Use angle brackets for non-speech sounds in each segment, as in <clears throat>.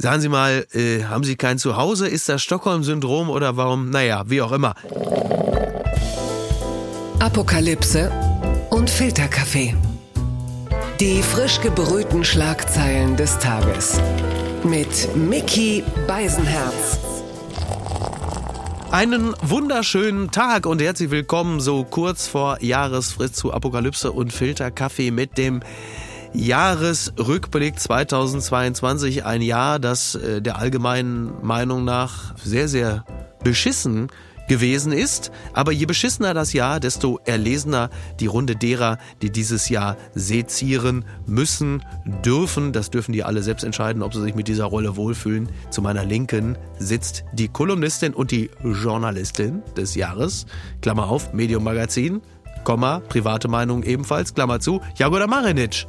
Sagen Sie mal, äh, haben Sie kein Zuhause? Ist das Stockholm-Syndrom oder warum? Naja, wie auch immer. Apokalypse und Filterkaffee. Die frisch gebrühten Schlagzeilen des Tages. Mit Mickey Beisenherz. Einen wunderschönen Tag und herzlich willkommen so kurz vor Jahresfrist zu Apokalypse und Filterkaffee mit dem Jahresrückblick 2022. Ein Jahr, das äh, der allgemeinen Meinung nach sehr, sehr beschissen gewesen ist. Aber je beschissener das Jahr, desto erlesener die Runde derer, die dieses Jahr sezieren müssen, dürfen. Das dürfen die alle selbst entscheiden, ob sie sich mit dieser Rolle wohlfühlen. Zu meiner Linken sitzt die Kolumnistin und die Journalistin des Jahres. Klammer auf, Medium Magazin. Komma, private Meinung ebenfalls, Klammer zu, Jagoda Marinic.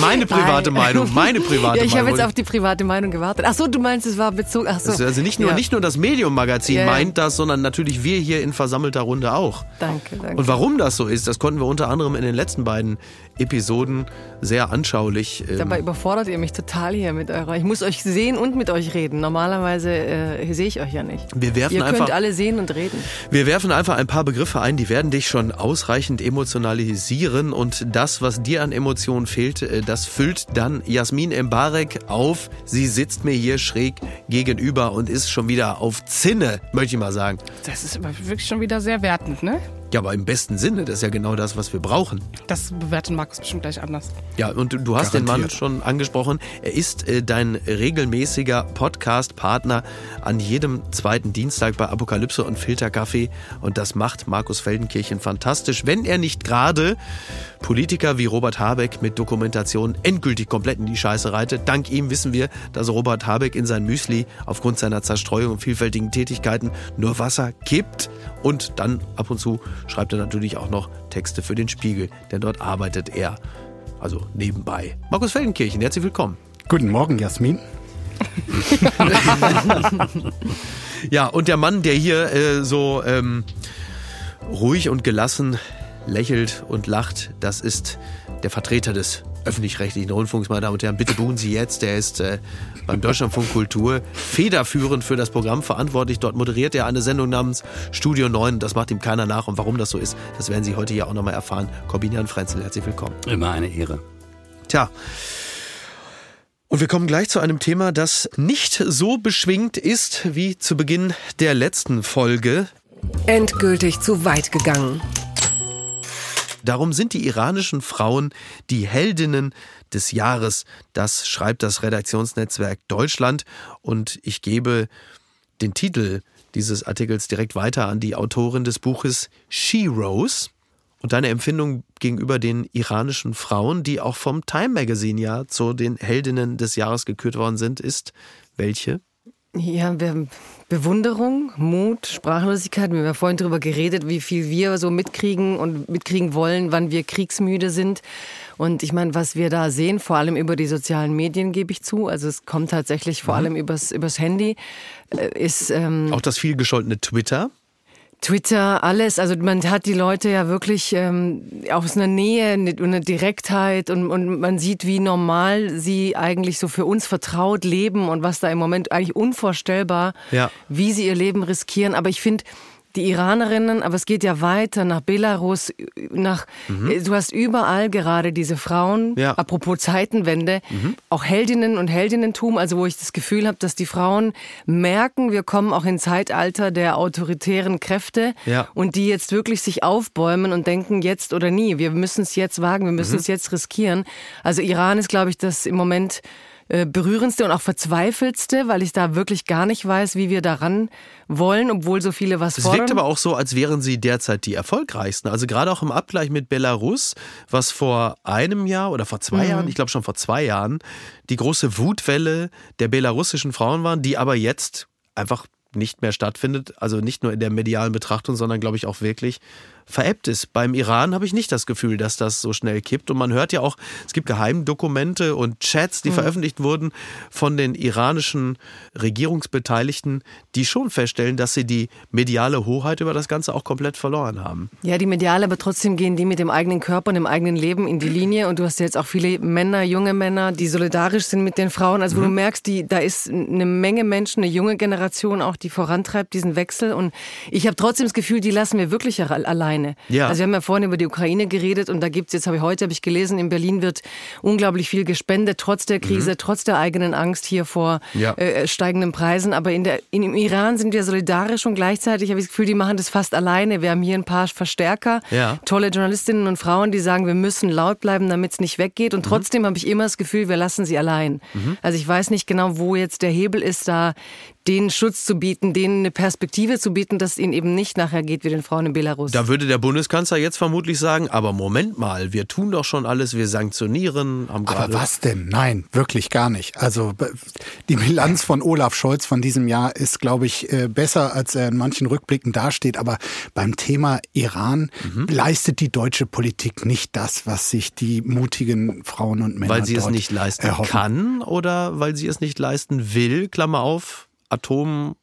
Meine private Meinung, meine <laughs> private Meinung. Ja, ich habe jetzt auf die private Meinung gewartet. Ach so, du meinst, es war bezogen. Ach so. Also nicht nur, ja. nicht nur das Medium-Magazin ja. meint das, sondern natürlich wir hier in versammelter Runde auch. Danke, danke. Und warum das so ist, das konnten wir unter anderem in den letzten beiden Episoden sehr anschaulich. ähm, Dabei überfordert ihr mich total hier mit eurer. Ich muss euch sehen und mit euch reden. Normalerweise äh, sehe ich euch ja nicht. wir werfen Ihr könnt einfach, alle sehen und reden. wir werfen einfach ein paar Begriffe ein, die werden dich schon ausreichend emotionalisieren und das, was dir an Emotionen fehlt, äh, das füllt dann Jasmin Embarek auf. Sie sitzt mir hier schräg gegenüber und ist schon wieder auf Zinne, möchte ich mal sagen. Das ist aber wirklich schon wieder sehr wertend, ne? Ja, aber im besten Sinne, das ist ja genau das, was wir brauchen. Das bewertet Markus bestimmt gleich anders. Ja, und du- hast den Mann Garantiert. schon angesprochen. Er ist äh, dein regelmäßiger Podcast-Partner an jedem zweiten Dienstag bei Apokalypse und Filterkaffee. Und das macht Markus Feldenkirchen fantastisch, wenn er nicht gerade Politiker wie Robert Habeck mit Dokumentation endgültig komplett in die Scheiße reitet. Dank ihm wissen wir, dass Robert Habeck in sein Müsli aufgrund seiner Zerstreuung und vielfältigen Tätigkeiten nur Wasser kippt. Und dann ab und zu schreibt er natürlich auch noch Texte für den Spiegel, denn dort arbeitet er. Also nebenbei. Markus Feldenkirchen, herzlich willkommen. Guten Morgen, Jasmin. <laughs> Ja, und der Mann, der hier äh, so ähm, ruhig und gelassen lächelt und lacht, das ist der Vertreter des öffentlich-rechtlichen Rundfunks, meine Damen und Herren. Bitte buchen Sie jetzt. Der ist äh, beim Deutschlandfunk Kultur federführend für das Programm verantwortlich. Dort moderiert er eine Sendung namens Studio 9. Das macht ihm keiner nach. Und warum das so ist, das werden Sie heute hier auch nochmal erfahren. Corbinian Frenzel, herzlich willkommen. Immer eine Ehre. Tja. Und wir kommen gleich zu einem Thema, das nicht so beschwingt ist wie zu Beginn der letzten Folge. Endgültig zu weit gegangen. Darum sind die iranischen Frauen die Heldinnen des Jahres. Das schreibt das Redaktionsnetzwerk Deutschland. Und ich gebe den Titel dieses Artikels direkt weiter an die Autorin des Buches She Rose. Und deine Empfindung gegenüber den iranischen Frauen, die auch vom Time Magazine ja zu den Heldinnen des Jahres gekürt worden sind, ist welche? Ja, wir, Bewunderung, Mut, Sprachlosigkeit. Wir haben ja vorhin darüber geredet, wie viel wir so mitkriegen und mitkriegen wollen, wann wir kriegsmüde sind. Und ich meine, was wir da sehen, vor allem über die sozialen Medien, gebe ich zu, also es kommt tatsächlich vor allem übers, übers Handy, äh, ist ähm, Auch das viel gescholtene Twitter. Twitter, alles. Also man hat die Leute ja wirklich ähm, aus einer Nähe und einer Direktheit und, und man sieht, wie normal sie eigentlich so für uns vertraut leben und was da im Moment eigentlich unvorstellbar, Ja. wie sie ihr Leben riskieren. Aber ich finde, die Iranerinnen, aber es geht ja weiter nach Belarus, nach, du hast überall gerade diese Frauen, Ja. apropos Zeitenwende, auch Heldinnen und Heldinnentum, also wo ich das Gefühl habe, dass die Frauen merken, wir kommen auch in Zeitalter der autoritären Kräfte Ja. und die jetzt wirklich sich aufbäumen und denken, jetzt oder nie, wir müssen es jetzt wagen, wir müssen es jetzt riskieren. Also Iran ist, glaube ich, das im Moment äh, berührendste und auch verzweifeltste, weil ich da wirklich gar nicht weiß, wie wir daran wollen, obwohl so viele was Es fordern. wirkt aber auch so, als wären sie derzeit die erfolgreichsten. Also gerade auch im Abgleich mit Belarus, was vor einem Jahr oder vor zwei Jahren, ich glaube schon vor zwei Jahren, die große Wutwelle der belarussischen Frauen waren, die aber jetzt einfach nicht mehr stattfindet. Also nicht nur in der medialen Betrachtung, sondern glaube ich auch wirklich veräppt ist. Beim Iran habe ich nicht das Gefühl, dass das so schnell kippt. Und man hört ja auch, es gibt Geheimdokumente und Chats, die mhm. veröffentlicht wurden von den iranischen Regierungsbeteiligten, die schon feststellen, dass sie die mediale Hoheit über das Ganze auch komplett verloren haben. Ja, die mediale, aber trotzdem gehen die mit dem eigenen Körper und dem eigenen Leben in die Linie. Und du hast ja jetzt auch viele Männer, junge Männer, die solidarisch sind mit den Frauen. Also wo mhm. du merkst, die, da ist eine Menge Menschen, eine junge Generation auch, die vorantreibt diesen Wechsel. Und ich habe trotzdem das Gefühl, die lassen wir wirklich alleine. Ja. Also wir haben ja vorhin über die Ukraine geredet und da gibt es, jetzt habe ich heute habe ich gelesen, in Berlin wird unglaublich viel gespendet, trotz der Krise, mhm. trotz der eigenen Angst hier vor ja. äh, steigenden Preisen. Aber in der, in, im Iran sind wir solidarisch und gleichzeitig habe ich das Gefühl, die machen das fast alleine. Wir haben hier ein paar Verstärker, ja. tolle Journalistinnen und Frauen, die sagen, wir müssen laut bleiben, damit es nicht weggeht. Und mhm. trotzdem habe ich immer das Gefühl, wir lassen sie allein. Mhm. Also ich weiß nicht genau, wo jetzt der Hebel ist, da denen Schutz zu bieten, denen eine Perspektive zu bieten, dass es ihnen eben nicht nachher geht wie den Frauen in Belarus. Da würde der Bundeskanzler jetzt vermutlich sagen, aber Moment mal, wir tun doch schon alles, wir sanktionieren. Haben aber was denn? Nein, wirklich gar nicht. Also die Bilanz von Olaf Scholz von diesem Jahr ist, glaube ich, äh, besser, als er in manchen Rückblicken dasteht. Aber beim Thema Iran mhm. leistet die deutsche Politik nicht das, was sich die mutigen Frauen und Männer Weil sie es nicht leisten erhoffen. kann oder weil sie es nicht leisten will, Klammer auf, Atom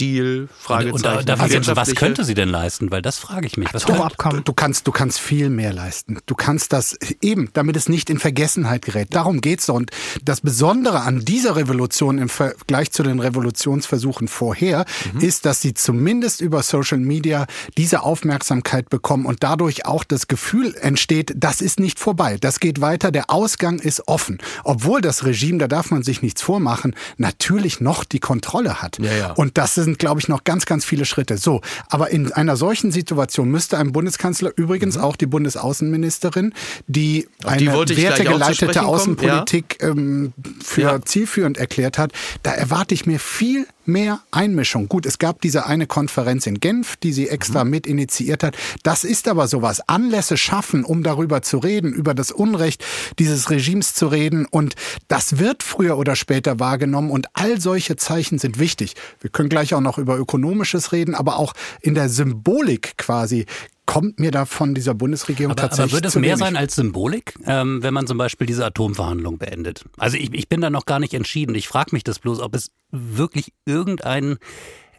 Deal, Fragezeichen. Und, und da, also, was könnte sie denn leisten? Weil das frage ich mich. Was Atomabkommen. Du kannst, du kannst viel mehr leisten. Du kannst das eben, damit es nicht in Vergessenheit gerät. Darum geht's doch. Und das Besondere an dieser Revolution im Vergleich zu den Revolutionsversuchen vorher mhm. ist, dass sie zumindest über Social Media diese Aufmerksamkeit bekommen und dadurch auch das Gefühl entsteht, das ist nicht vorbei. Das geht weiter. Der Ausgang ist offen. Obwohl das Regime, da darf man sich nichts vormachen, natürlich noch die Kontrolle hat. Ja, ja. Und das sind, glaube ich, noch ganz, ganz viele Schritte. So, aber in einer solchen Situation müsste ein Bundeskanzler, übrigens mhm. auch die Bundesaußenministerin, die eine die wertegeleitete Außenpolitik ja. ähm, für ja. zielführend erklärt hat, da erwarte ich mir viel mehr Einmischung. Gut, es gab diese eine Konferenz in Genf, die sie extra mhm. mit initiiert hat. Das ist aber sowas. Anlässe schaffen, um darüber zu reden, über das Unrecht dieses Regimes zu reden. Und das wird früher oder später wahrgenommen. Und all solche Zeichen sind wichtig. Wir können gleich auch noch über Ökonomisches reden, aber auch in der Symbolik quasi kommt mir da von dieser Bundesregierung aber, tatsächlich. Aber wird es mehr sein als Symbolik, ähm, wenn man zum Beispiel diese Atomverhandlungen beendet? Also ich, ich bin da noch gar nicht entschieden. Ich frage mich das bloß, ob es wirklich irgendeinen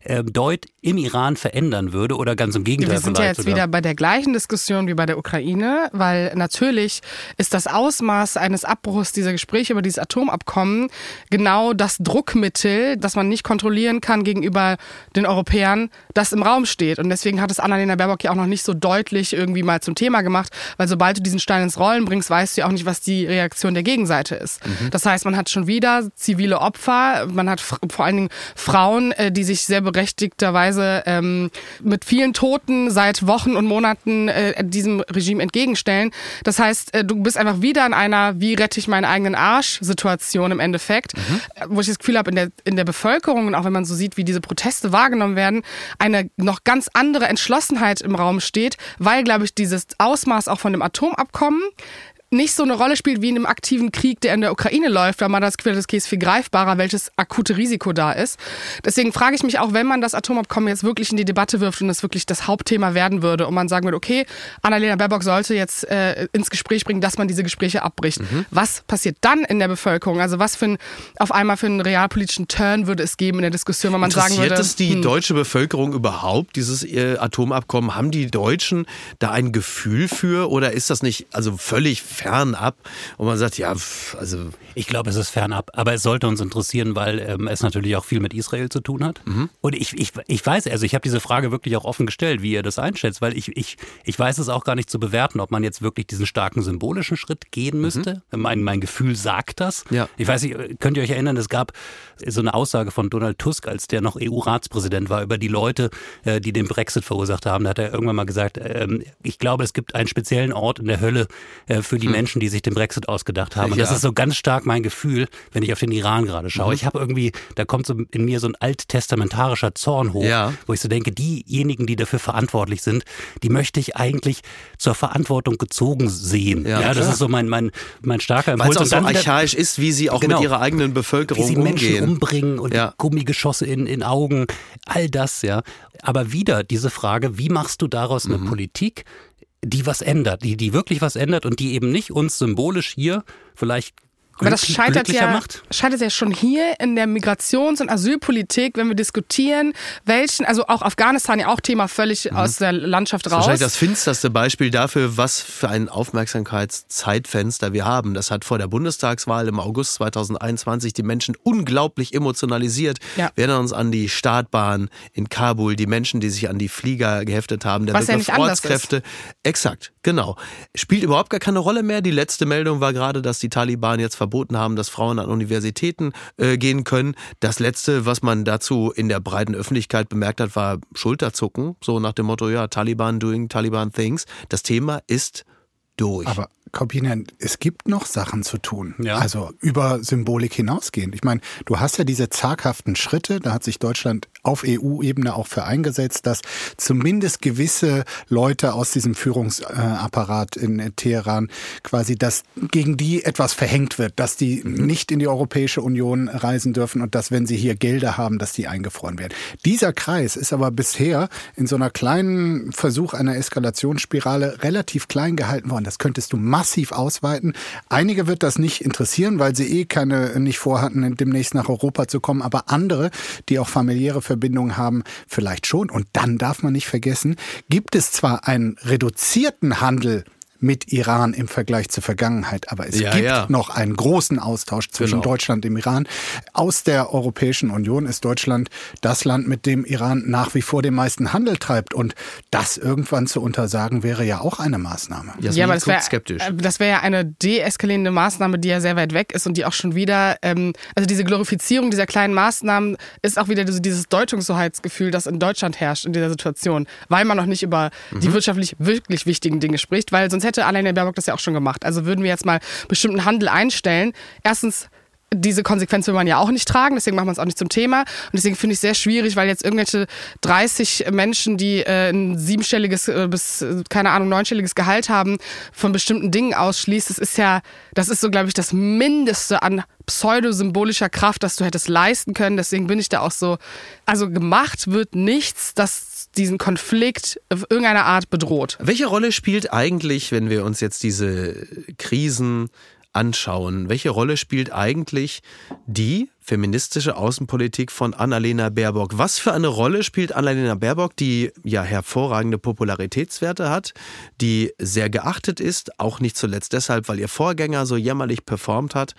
äh, Deut im Iran verändern würde oder ganz im Gegenteil. Wir sind ja jetzt sogar. wieder bei der gleichen Diskussion wie bei der Ukraine, weil natürlich ist das Ausmaß eines Abbruchs dieser Gespräche über dieses Atomabkommen genau das Druckmittel, das man nicht kontrollieren kann gegenüber den Europäern, das im Raum steht. Und deswegen hat es Annalena Baerbock ja auch noch nicht so deutlich irgendwie mal zum Thema gemacht, weil sobald du diesen Stein ins Rollen bringst, weißt du ja auch nicht, was die Reaktion der Gegenseite ist. Mhm. Das heißt, man hat schon wieder zivile Opfer, man hat vor allen Dingen Frauen, äh, die sich sehr berechtigterweise ähm, mit vielen Toten seit Wochen und Monaten äh, diesem Regime entgegenstellen. Das heißt, äh, du bist einfach wieder in einer Wie rette ich meinen eigenen Arsch-Situation im Endeffekt, mhm. wo ich das Gefühl habe, in der, in der Bevölkerung und auch wenn man so sieht, wie diese Proteste wahrgenommen werden, eine noch ganz andere Entschlossenheit im Raum steht, weil, glaube ich, dieses Ausmaß auch von dem Atomabkommen nicht so eine Rolle spielt wie in einem aktiven Krieg, der in der Ukraine läuft, weil man das Gefühl hat, das ist viel greifbarer, welches akute Risiko da ist. Deswegen frage ich mich auch, wenn man das Atomabkommen jetzt wirklich in die Debatte wirft und es wirklich das Hauptthema werden würde und man sagen würde, okay, Annalena Baerbock sollte jetzt äh, ins Gespräch bringen, dass man diese Gespräche abbricht. Mhm. Was passiert dann in der Bevölkerung? Also was für ein, auf einmal für einen realpolitischen Turn würde es geben in der Diskussion, wenn man sagen würde... Interessiert es die hm, deutsche Bevölkerung überhaupt, dieses äh, Atomabkommen? Haben die Deutschen da ein Gefühl für oder ist das nicht also völlig fernab und man sagt, ja, also. Ich glaube, es ist fernab, aber es sollte uns interessieren, weil ähm, es natürlich auch viel mit Israel zu tun hat. Mhm. Und ich, ich, ich weiß, also ich habe diese Frage wirklich auch offen gestellt, wie ihr das einschätzt, weil ich, ich, ich weiß es auch gar nicht zu bewerten, ob man jetzt wirklich diesen starken symbolischen Schritt gehen müsste. Mhm. Mein, mein Gefühl sagt das. Ja. Ich weiß nicht, könnt ihr euch erinnern, es gab so eine Aussage von Donald Tusk, als der noch EU-Ratspräsident war, über die Leute, äh, die den Brexit verursacht haben. Da hat er irgendwann mal gesagt, ähm, ich glaube, es gibt einen speziellen Ort in der Hölle äh, für die Menschen, die sich den Brexit ausgedacht haben. Und das Ja. ist so ganz stark mein Gefühl, wenn ich auf den Iran gerade schaue. Mhm. Ich habe irgendwie, da kommt so in mir so ein alttestamentarischer Zorn hoch, Ja. wo ich so denke, diejenigen, die dafür verantwortlich sind, die möchte ich eigentlich zur Verantwortung gezogen sehen. Ja, Ja, das ist so mein, mein, mein starker Weil Impuls. es auch so archaisch ist, wie sie auch Genau. mit ihrer eigenen wie Bevölkerung sie Menschen umgehen. umbringen und Ja. Gummigeschosse in, in Augen, all das, ja. Aber wieder diese Frage, wie machst du daraus Mhm. eine Politik, die was ändert, die, die wirklich was ändert und die eben nicht uns symbolisch hier vielleicht Aber das scheitert ja, macht? scheitert ja schon hier in der Migrations- und Asylpolitik, wenn wir diskutieren, welchen, also auch Afghanistan ja auch Thema völlig aus der Landschaft Das ist raus. wahrscheinlich das finsterste Beispiel dafür, was für ein Aufmerksamkeitszeitfenster wir haben. Das hat vor der Bundestagswahl im August 2021 die Menschen unglaublich emotionalisiert. Ja. Wir erinnern uns an die Startbahn in Kabul, die Menschen, die sich an die Flieger geheftet haben, der Was ja anders ist. Ortskräfte. Exakt, genau. Spielt überhaupt gar keine Rolle mehr. Die letzte Meldung war gerade, dass die Taliban jetzt verboten haben, dass Frauen an Universitäten äh, gehen können. Das letzte, was man dazu in der breiten Öffentlichkeit bemerkt hat, war Schulterzucken. So nach dem Motto, ja, Taliban doing Taliban things. Das Thema ist durch. Aber Corbina, es gibt noch Sachen zu tun. Ja. Also über Symbolik hinausgehend. Ich meine, du hast ja diese zaghaften Schritte, da hat sich Deutschland auf EU-Ebene auch für eingesetzt, dass zumindest gewisse Leute aus diesem Führungsapparat in Teheran quasi, dass gegen die etwas verhängt wird, dass die nicht in die Europäische Union reisen dürfen und dass, wenn sie hier Gelder haben, dass die eingefroren werden. Dieser Kreis ist aber bisher in so einer kleinen Versuch einer Eskalationsspirale relativ klein gehalten worden. Das könntest du massiv ausweiten. Einige wird das nicht interessieren, weil sie eh keine nicht vorhatten, demnächst nach Europa zu kommen. Aber andere, die auch familiäre Verbindungen haben, vielleicht schon. Und dann darf man nicht vergessen, gibt es zwar einen reduzierten Handel mit Iran im Vergleich zur Vergangenheit. Aber es Ja, gibt ja. noch einen großen Austausch zwischen Genau. Deutschland und dem Iran. Aus der Europäischen Union ist Deutschland das Land, mit dem Iran nach wie vor den meisten Handel treibt. Und das irgendwann zu untersagen, wäre ja auch eine Maßnahme. Jasmin ja, aber das wäre skeptisch. äh, das wäre ja eine deeskalierende Maßnahme, die ja sehr weit weg ist und die auch schon wieder, ähm, also diese Glorifizierung dieser kleinen Maßnahmen ist auch wieder so dieses Deutungshoheitsgefühl, das in Deutschland herrscht in dieser Situation, weil man noch nicht über die Mhm. wirtschaftlich wirklich wichtigen Dinge spricht, weil sonst hätte Annalena Baerbock das ja auch schon gemacht. Also würden wir jetzt mal bestimmten Handel einstellen. Erstens diese Konsequenz will man ja auch nicht tragen, deswegen macht man es auch nicht zum Thema. Und deswegen finde ich es sehr schwierig, weil jetzt irgendwelche 30 Menschen, die äh, ein siebenstelliges äh, bis, keine Ahnung, neunstelliges Gehalt haben, von bestimmten Dingen ausschließt. Das ist ja, das ist so, glaube ich, das Mindeste an pseudosymbolischer Kraft, das du hättest leisten können. Deswegen bin ich da auch so, also gemacht wird nichts, das diesen Konflikt auf irgendeine Art bedroht. Welche Rolle spielt eigentlich, wenn wir uns jetzt diese Krisen anschauen, welche Rolle spielt eigentlich die feministische Außenpolitik von Annalena Baerbock? Was für eine Rolle spielt Annalena Baerbock, die ja hervorragende Popularitätswerte hat, die sehr geachtet ist, auch nicht zuletzt deshalb, weil ihr Vorgänger so jämmerlich performt hat.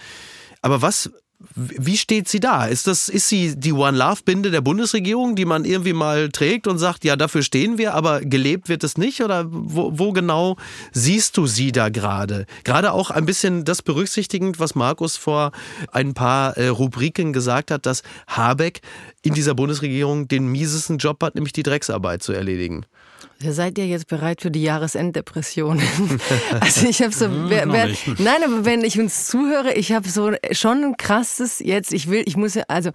Aber was wie steht sie da? Ist das, ist sie die One Love Binde der Bundesregierung, die man irgendwie mal trägt und sagt, ja, dafür stehen wir, aber gelebt wird es nicht? Oder wo, wo genau siehst du sie da gerade? Gerade auch ein bisschen das berücksichtigend, was Markus vor ein paar äh, Rubriken gesagt hat, dass Habeck in dieser Bundesregierung den miesesten Job hat, nämlich die Drecksarbeit zu erledigen. Seid ihr jetzt bereit für die Jahresenddepression? <laughs> also ich habe so, wer, wer, nein, aber wenn ich uns zuhöre, ich habe so schon ein krasses jetzt. Ich will, ich muss ja, also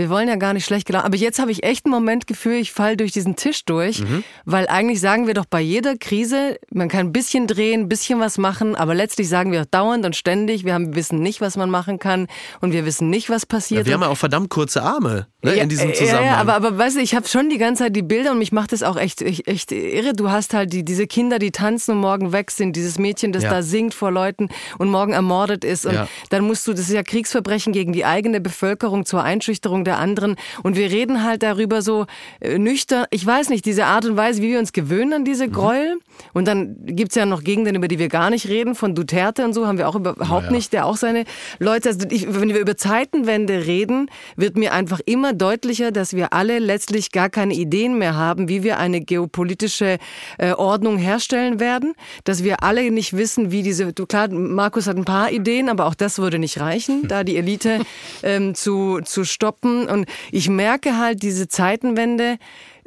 wir wollen ja gar nicht schlecht gelaunt, aber jetzt habe ich echt einen Moment Gefühl, ich falle durch diesen Tisch durch, weil eigentlich sagen wir doch bei jeder Krise, man kann ein bisschen drehen, ein bisschen was machen, aber letztlich sagen wir auch dauernd und ständig, wir haben, wissen nicht, was man machen kann und wir wissen nicht, was passiert. Wir haben ja auch verdammt kurze Arme ne, Ja, in diesem Zusammenhang. Ja, ja aber, aber weißt du, ich habe schon die ganze Zeit die Bilder und mich macht das auch echt, echt, echt irre. Du hast halt die, diese Kinder, die tanzen und morgen weg sind, dieses Mädchen, das Ja. da singt vor Leuten und morgen ermordet ist. Und Ja. dann musst du, das ist ja Kriegsverbrechen gegen die eigene Bevölkerung zur Einschüchterung der anderen. Und wir reden halt darüber so äh, nüchtern, ich weiß nicht, diese Art und Weise, wie wir uns gewöhnen an diese Gräuel. Und dann gibt's ja noch Gegenden, über die wir gar nicht reden, von Duterte und so haben wir auch überhaupt nicht, der auch seine Leute, also ich, wenn wir über Zeitenwende reden, wird mir einfach immer deutlicher, dass wir alle letztlich gar keine Ideen mehr haben, wie wir eine geopolitische äh, Ordnung herstellen werden, dass wir alle nicht wissen, wie diese, du klar, Markus hat ein paar Ideen, aber auch das würde nicht reichen, <laughs> da die Elite ähm, zu, zu stoppen. Und ich merke halt diese Zeitenwende,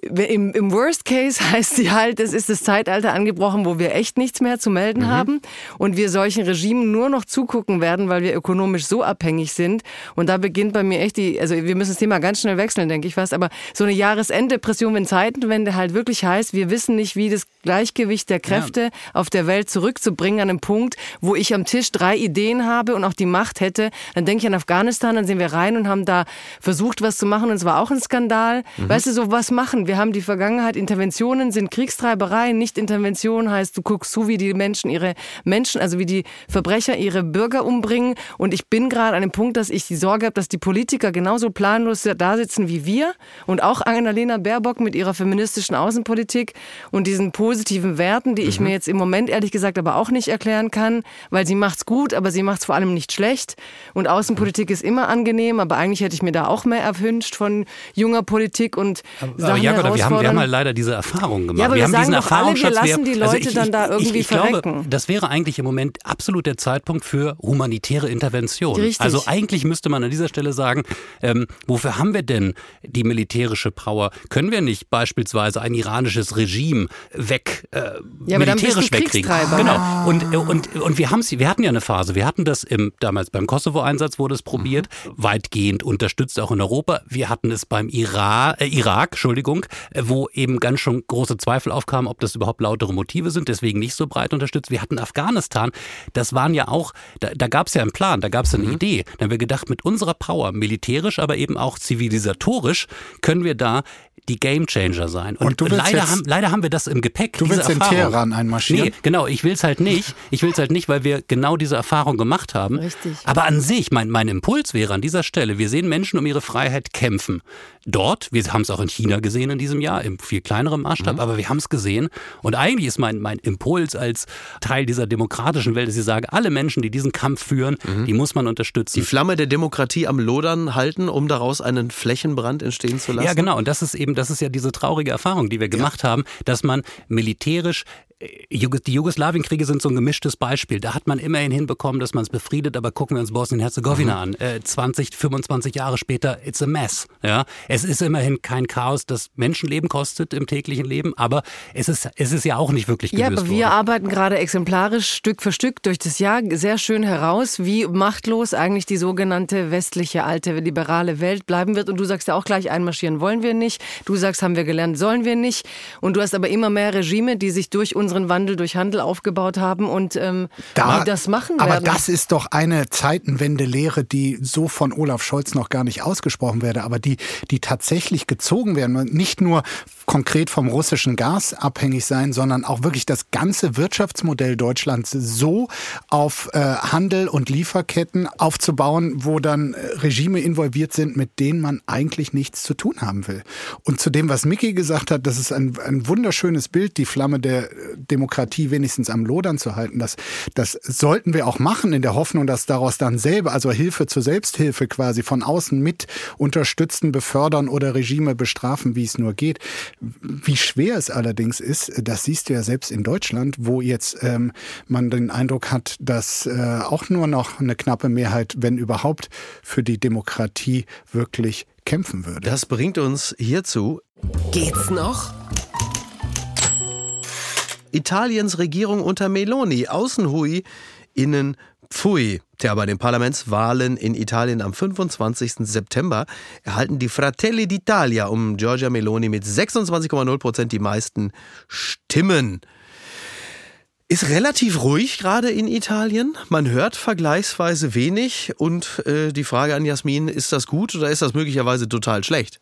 im, im Worst Case <laughs> heißt sie halt, es ist das Zeitalter angebrochen, wo wir echt nichts mehr zu melden mhm. haben und wir solchen Regimen nur noch zugucken werden, weil wir ökonomisch so abhängig sind. Und da beginnt bei mir echt die, also wir müssen das Thema ganz schnell wechseln, denke ich fast, aber so eine Jahresenddepression, wenn Zeitenwende halt wirklich heißt, wir wissen nicht, wie das Gleichgewicht der Kräfte ja. auf der Welt zurückzubringen an einem Punkt, wo ich am Tisch drei Ideen habe und auch die Macht hätte, dann denke ich an Afghanistan, dann sind wir rein und haben da versucht, was zu machen und es war auch ein Skandal. Mhm. Weißt du, so was machen. Wir haben die Vergangenheit, Interventionen sind Kriegstreibereien, nicht Intervention heißt, du guckst zu, wie die Menschen ihre Menschen, also wie die Verbrecher ihre Bürger umbringen. Und ich bin gerade an dem Punkt, dass ich die Sorge habe, dass die Politiker genauso planlos da sitzen wie wir und auch Annalena Baerbock mit ihrer feministischen Außenpolitik und diesen positiven Werten, die ich mhm. mir jetzt im Moment ehrlich gesagt aber auch nicht erklären kann, weil sie macht's gut, aber sie macht's vor allem nicht schlecht. Und Außenpolitik ist immer angenehm, aber eigentlich hätte ich mir da auch mehr erwünscht von junger Politik und aber, Sachen aber ja, wir haben, wir haben halt leider diese Erfahrung gemacht. Ja, aber wir, wir haben diesen Erfahrungsschatz. Alle, wir lassen die Leute also ich, dann da irgendwie ich, verrecken. Glaube, das wäre eigentlich im Moment absolut der Zeitpunkt für humanitäre Intervention. Richtig. Also eigentlich müsste man an dieser Stelle sagen, ähm, wofür haben wir denn die militärische Power? Können wir nicht beispielsweise ein iranisches Regime weg äh, ja, militärisch wegkriegen? Genau. Und, und, und wir, haben's, wir hatten ja eine Phase, wir hatten das im, damals beim Kosovo-Einsatz wurde es probiert, mhm. weitgehend unterstützt auch in Europa. Wir hatten es beim Ira, äh, Irak, Entschuldigung, wo eben ganz schon große Zweifel aufkamen, ob das überhaupt lautere Motive sind, deswegen nicht so breit unterstützt. Wir hatten Afghanistan, das waren ja auch, da, da gab es ja einen Plan, da gab es eine mhm. Idee. Da haben wir gedacht, mit unserer Power, militärisch, aber eben auch zivilisatorisch, können wir da die Gamechanger sein. Und, Und leider, haben, leider haben wir das im Gepäck. Du willst Erfahrung. in Teheran einmarschieren? Nee, genau, ich will es halt nicht. Ich will es halt nicht, weil wir genau diese Erfahrung gemacht haben. Richtig. Aber an sich, mein, mein Impuls wäre an dieser Stelle, wir sehen Menschen um ihre Freiheit kämpfen. Dort, wir haben es auch in China gesehen in diesem Jahr, im viel kleineren Maßstab, mhm. aber wir haben es gesehen. Und eigentlich ist mein, mein Impuls als Teil dieser demokratischen Welt, dass ich sage, alle Menschen, die diesen Kampf führen, mhm. die muss man unterstützen. Die Flamme der Demokratie am Lodern halten, um daraus einen Flächenbrand entstehen zu lassen? Ja, genau. Und das ist eben, das ist ja diese traurige Erfahrung, die wir gemacht ja. haben, dass man militärisch die Jugoslawienkriege sind so ein gemischtes Beispiel. Da hat man immerhin hinbekommen, dass man es befriedet, aber gucken wir uns Bosnien-Herzegowina mhm. an. 20, äh, 25 Jahre später, it's a mess. Ja, es ist immerhin kein Chaos, das Menschenleben kostet im täglichen Leben, aber es ist, es ist ja auch nicht wirklich gelöst Ja, aber wir worden. arbeiten gerade exemplarisch Stück für Stück durch das Jahr sehr schön heraus, wie machtlos eigentlich die sogenannte westliche alte liberale Welt bleiben wird. Und du sagst ja auch gleich, einmarschieren wollen wir nicht. Du sagst, haben wir gelernt, sollen wir nicht. Und du hast aber immer mehr Regime, die sich durch unsere unseren Wandel durch Handel aufgebaut haben und ähm, da, die das machen aber werden. Aber das ist doch eine Zeitenwende-Lehre, die so von Olaf Scholz noch gar nicht ausgesprochen werde, aber die, die tatsächlich gezogen werden. Nicht nur konkret vom russischen Gas abhängig sein, sondern auch wirklich das ganze Wirtschaftsmodell Deutschlands so auf äh, Handel und Lieferketten aufzubauen, wo dann äh, Regime involviert sind, mit denen man eigentlich nichts zu tun haben will. Und zu dem, was Mickey gesagt hat, das ist ein, ein wunderschönes Bild, die Flamme der Demokratie wenigstens am Lodern zu halten. Das, das sollten wir auch machen in der Hoffnung, dass daraus dann selber, also Hilfe zur Selbsthilfe quasi von außen mit unterstützen, befördern oder Regime bestrafen, wie es nur geht. Wie schwer es allerdings ist, das siehst du ja selbst in Deutschland, wo jetzt ähm, man den Eindruck hat, dass äh, auch nur noch eine knappe Mehrheit, wenn überhaupt, für die Demokratie wirklich kämpfen würde. Das bringt uns hierzu. Geht's noch? Italiens Regierung unter Meloni. Außen hui, innen pfui. Tja, bei den Parlamentswahlen in Italien am 25. September erhalten die Fratelli d'Italia um Giorgia Meloni mit 26,0 Prozent die meisten Stimmen. Ist relativ ruhig gerade in Italien. Man hört vergleichsweise wenig. Und äh, die Frage an Jasmin, ist das gut oder ist das möglicherweise total schlecht?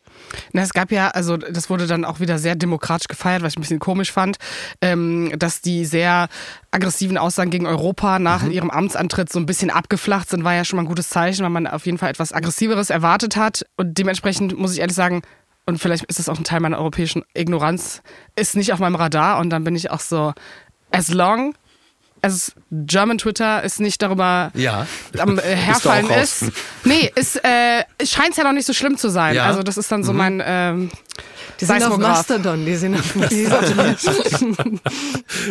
Na, es gab ja, also das wurde dann auch wieder sehr demokratisch gefeiert, was ich ein bisschen komisch fand, ähm, dass die sehr aggressiven Aussagen gegen Europa nach mhm. ihrem Amtsantritt so ein bisschen abgeflacht sind, war ja schon mal ein gutes Zeichen, weil man auf jeden Fall etwas Aggressiveres erwartet hat. Und dementsprechend muss ich ehrlich sagen, und vielleicht ist das auch ein Teil meiner europäischen Ignoranz, ist nicht auf meinem Radar. Und dann bin ich auch so, as long as German Twitter ist nicht darüber ja. am äh, <laughs> Herfallen ist. Nee, es äh, scheint ja noch nicht so schlimm zu sein. Ja. Also das ist dann so mhm. mein ähm, Die sind auf. Mastodon, die sind auf <laughs> die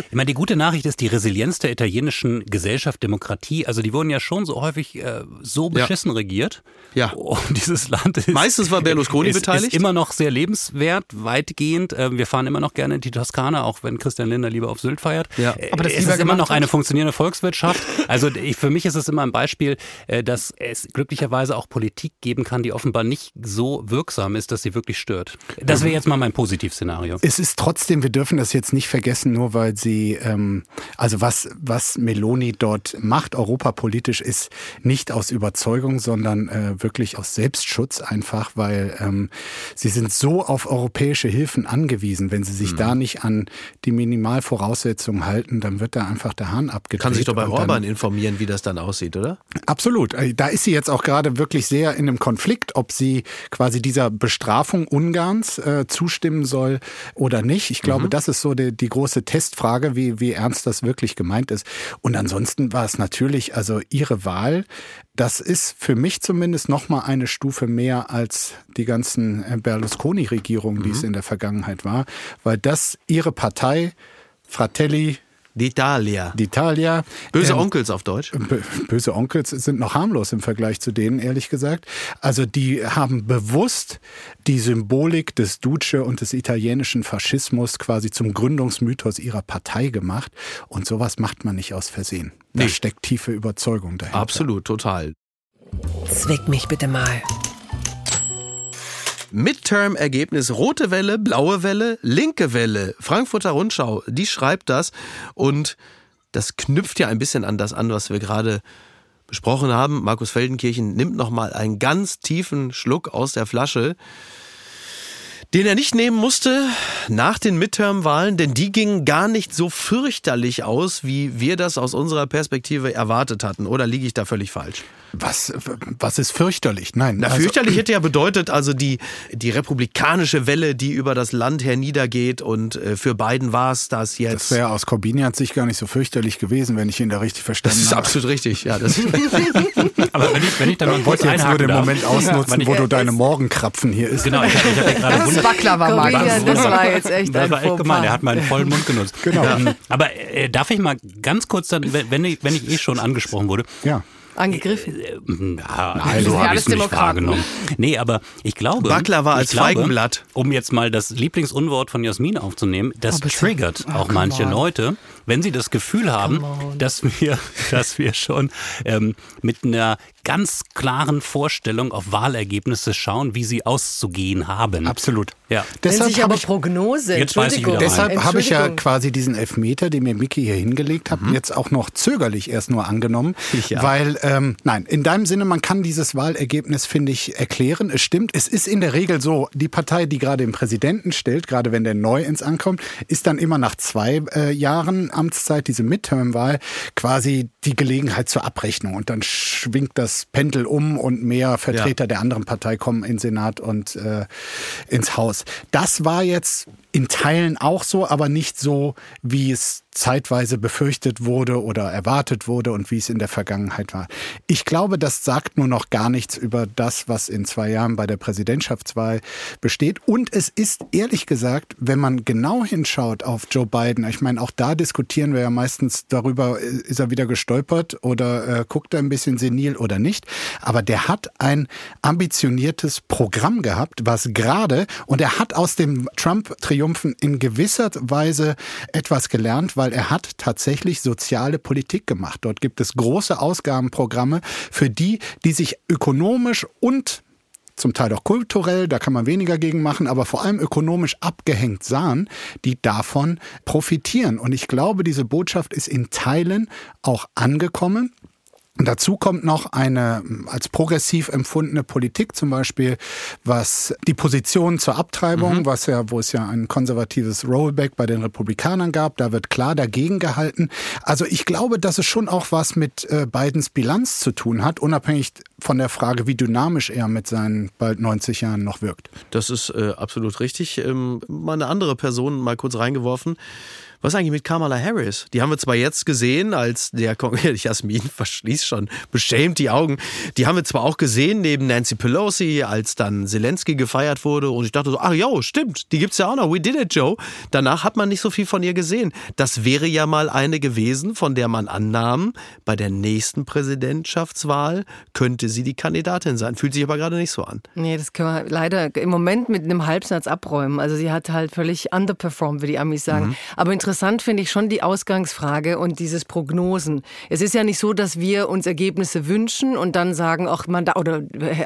Ich meine, die gute Nachricht ist die Resilienz der italienischen Gesellschaft, Demokratie. Also die wurden ja schon so häufig äh, so Ja. beschissen regiert. Ja. Und <laughs> dieses Land ist, Meistens war Berlusconi ist, beteiligt. Ist immer noch sehr lebenswert, weitgehend. Ähm, Wir fahren immer noch gerne in die Toskana, auch wenn Christian Lindner lieber auf Sylt feiert. Ja. Äh, Aber das es ist immer noch eine funktionierende Volkswirtschaft. Also ich, für mich ist es immer ein Beispiel, äh, dass es glücklicherweise auch Politik geben kann, die offenbar nicht so wirksam ist, dass sie wirklich stört. Das wäre jetzt mal mein Positivszenario. Es ist trotzdem, wir dürfen das jetzt nicht vergessen, nur weil sie, ähm, also was, was Meloni dort macht, europapolitisch, ist nicht aus Überzeugung, sondern äh, wirklich aus Selbstschutz einfach, weil ähm, sie sind so auf europäische Hilfen angewiesen. Wenn sie sich da nicht an die Minimalvoraussetzungen halten, dann wird da einfach der Hahn abgedreht. Kann sich doch bei Orban informieren, wie das dann aussieht, oder? Absolut. Äh, Da ist sie jetzt auch gerade wirklich sehr in einem Konflikt, ob sie quasi dieser Bestrafung Ungarns äh, zustimmen soll oder nicht. Ich glaube, das ist so die, die große Testfrage, wie, wie ernst das wirklich gemeint ist. Und ansonsten war es natürlich, also ihre Wahl, das ist für mich zumindest noch mal eine Stufe mehr als die ganzen äh, Berlusconi-Regierungen, die es in der Vergangenheit war, weil das ihre Partei Fratelli D'Italia. d'Italia Böse ähm, Onkels auf Deutsch. Bö- Böse Onkels sind noch harmlos im Vergleich zu denen, ehrlich gesagt. Also die haben bewusst die Symbolik des Duce und des italienischen Faschismus quasi zum Gründungsmythos ihrer Partei gemacht. Und sowas macht man nicht aus Versehen. Da Nee. steckt tiefe Überzeugung dahinter. Absolut, total. Zwick mich bitte mal. Midterm-Ergebnis rote Welle, blaue Welle, linke Welle. Frankfurter Rundschau, die schreibt das und das knüpft ja ein bisschen an das an, was wir gerade besprochen haben. Markus Feldenkirchen nimmt noch mal einen ganz tiefen Schluck aus der Flasche, den er nicht nehmen musste nach den Midterm-Wahlen, denn die gingen gar nicht so fürchterlich aus, wie wir das aus unserer Perspektive erwartet hatten. Oder liege ich da völlig falsch? Was, was ist fürchterlich? Nein. Na, also- fürchterlich hätte ja bedeutet, also die, die republikanische Welle, die über das Land herniedergeht und äh, für Biden war es das Das jetzt. wäre aus Corbinians Sicht gar nicht so fürchterlich gewesen, wenn ich ihn da richtig verstanden das ist habe. absolut richtig, ja. Das, <laughs> Aber wenn ich, wenn ich da Ich wollte jetzt nur den darf. Moment ausnutzen, ich- wo du deine Morgenkrapfen hier isst. Genau, ich habe ich hab ja <laughs> gerade Baklava mag Corinna, ich. das war jetzt echt Das ein war echt gemein, er hat meinen vollen Mund genutzt. Genau. Ähm, Aber äh, darf ich mal ganz kurz dann, wenn- wenn ich, wenn ich eh schon angesprochen wurde, Ja. Angegriffen. ja, wir so sind ja habe alles ich es nicht wahrgenommen. Nee, aber ich glaube. Baklava als glaube, Feigenblatt. Um jetzt mal das Lieblingsunwort von Jasmin aufzunehmen, das Oh, triggert Oh, auch manche on. Leute, wenn sie das Gefühl haben, dass wir, <laughs> dass wir schon ähm, mit einer ganz klaren Vorstellung auf Wahlergebnisse schauen, wie sie auszugehen haben. Absolut. Ja. Deshalb sich habe aber ich Prognose. Jetzt weiß ich wieder Deshalb habe ich ja quasi diesen Elfmeter, den mir Mickey hier hingelegt hat, jetzt auch noch zögerlich erst nur angenommen. Ja. Weil, ähm, nein, in deinem Sinne, man kann dieses Wahlergebnis, finde ich, erklären. Es stimmt, es ist in der Regel so, die Partei, die gerade den Präsidenten stellt, gerade wenn der neu ins Ankommt, ist dann immer nach zwei äh, Jahren Amtszeit, diese Midterm-Wahl, quasi die Gelegenheit zur Abrechnung. Und dann schwingt das Pendel um und mehr Vertreter der anderen Partei kommen in Senat und äh, ins Haus. Das war jetzt in Teilen auch so, aber nicht so, wie es zeitweise befürchtet wurde oder erwartet wurde und wie es in der Vergangenheit war. Ich glaube, das sagt nur noch gar nichts über das, was in zwei Jahren bei der Präsidentschaftswahl besteht. Und es ist ehrlich gesagt, wenn man genau hinschaut auf Joe Biden, ich meine, auch da diskutieren wir ja meistens darüber, ist er wieder gestolpert oder äh, guckt er ein bisschen senil oder nicht. Aber der hat ein ambitioniertes Programm gehabt, was gerade, und er hat aus dem Trump-Triumphen in gewisser Weise etwas gelernt, weil er hat tatsächlich soziale Politik gemacht. Dort gibt es große Ausgabenprogramme für die, die sich ökonomisch und zum Teil auch kulturell, da kann man weniger gegen machen, aber vor allem ökonomisch abgehängt sahen, die davon profitieren. Und ich glaube, diese Botschaft ist in Teilen auch angekommen. Und dazu kommt noch eine als progressiv empfundene Politik, zum Beispiel was die Position zur Abtreibung, was ja, wo es ja ein konservatives Rollback bei den Republikanern gab, da wird klar dagegen gehalten. Also ich glaube, dass es schon auch was mit äh, Bidens Bilanz zu tun hat, unabhängig von der Frage, wie dynamisch er mit seinen bald 90 Jahren noch wirkt. Das ist äh, absolut richtig. Ähm, mal eine andere Person mal kurz reingeworfen. Was eigentlich mit Kamala Harris? Die haben wir zwar jetzt gesehen, als der <laughs> Jasmin verschließt schon beschämt die Augen. Die haben wir zwar auch gesehen neben Nancy Pelosi, als dann Zelensky gefeiert wurde. Und ich dachte so, ach ja, stimmt, die gibt's ja auch noch. We did it, Joe. Danach hat man nicht so viel von ihr gesehen. Das wäre ja mal eine gewesen, von der man annahm, bei der nächsten Präsidentschaftswahl könnte sie die Kandidatin sein. Fühlt sich aber gerade nicht so an. Nee, das können wir leider im Moment mit einem Halbsatz abräumen. Also sie hat halt völlig underperformed, wie die Amis sagen. Mhm. Aber interessant finde ich schon die Ausgangsfrage und dieses Prognosen. Es ist ja nicht so, dass wir uns Ergebnisse wünschen und dann sagen, ach man da oder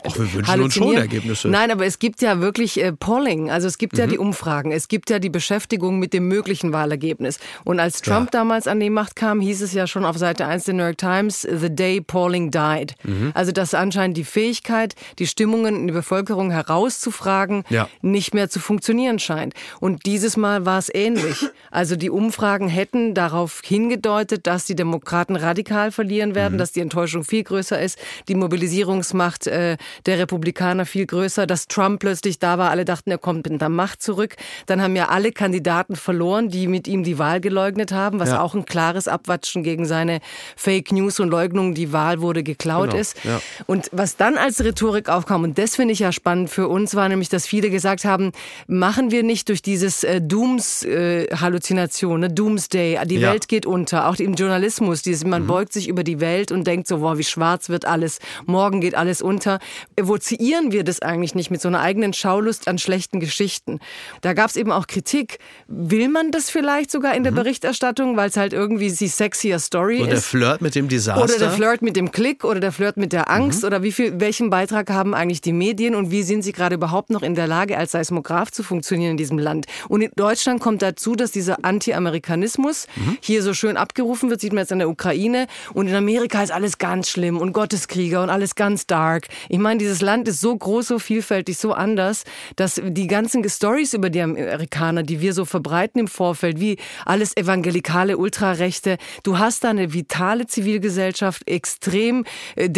ach, wir wünschen uns schon Ergebnisse. Nein, aber es gibt ja wirklich äh, Polling, also es gibt mhm. ja die Umfragen, es gibt ja die Beschäftigung mit dem möglichen Wahlergebnis. Und als Trump ja. damals an die Macht kam, hieß es ja schon auf Seite 1 der New York Times, the day polling died. Mhm. Also dass anscheinend die Fähigkeit, die Stimmungen in der Bevölkerung herauszufragen, ja. nicht mehr zu funktionieren scheint. Und dieses Mal war es ähnlich. Also die Umfragen hätten darauf hingedeutet, dass die Demokraten radikal verlieren werden, mhm. dass die Enttäuschung viel größer ist, die Mobilisierungsmacht äh, der Republikaner viel größer, dass Trump plötzlich da war, alle dachten, er kommt mit der Macht zurück. Dann haben ja alle Kandidaten verloren, die mit ihm die Wahl geleugnet haben, was ja. auch ein klares Abwatschen gegen seine Fake News und Leugnungen, die Wahl wurde geklaut genau. ist. Ja. Und was dann als Rhetorik aufkam, und das finde ich ja spannend für uns, war nämlich, dass viele gesagt haben, machen wir nicht durch dieses äh, Dooms-Halluzination, äh, ne? Doomsday, die ja. Welt geht unter, auch im Journalismus, dieses, man mhm. beugt sich über die Welt und denkt so, wow, wie schwarz wird alles, morgen geht alles unter. Evozieren wir das eigentlich nicht mit so einer eigenen Schaulust an schlechten Geschichten? Da gab es eben auch Kritik. Will man das vielleicht sogar in der mhm. Berichterstattung, weil es halt irgendwie die sexier Story oder ist? der Flirt mit dem Desaster. Oder der Flirt mit dem Klick oder der Flirt mit der Angst mhm. Oder wie viel, welchen Beitrag haben eigentlich die Medien und wie sind sie gerade überhaupt noch in der Lage, als Seismograph zu funktionieren in diesem Land? Und in Deutschland kommt dazu, dass dieser Anti-Amerikanismus mhm. hier so schön abgerufen wird, sieht man jetzt in der Ukraine und in Amerika ist alles ganz schlimm und Gotteskrieger und alles ganz dark. Ich meine, dieses Land ist so groß, so vielfältig, so anders, dass die ganzen Stories über die Amerikaner, die wir so verbreiten im Vorfeld, wie alles evangelikale Ultrarechte, du hast da eine vitale Zivilgesellschaft, extrem äh,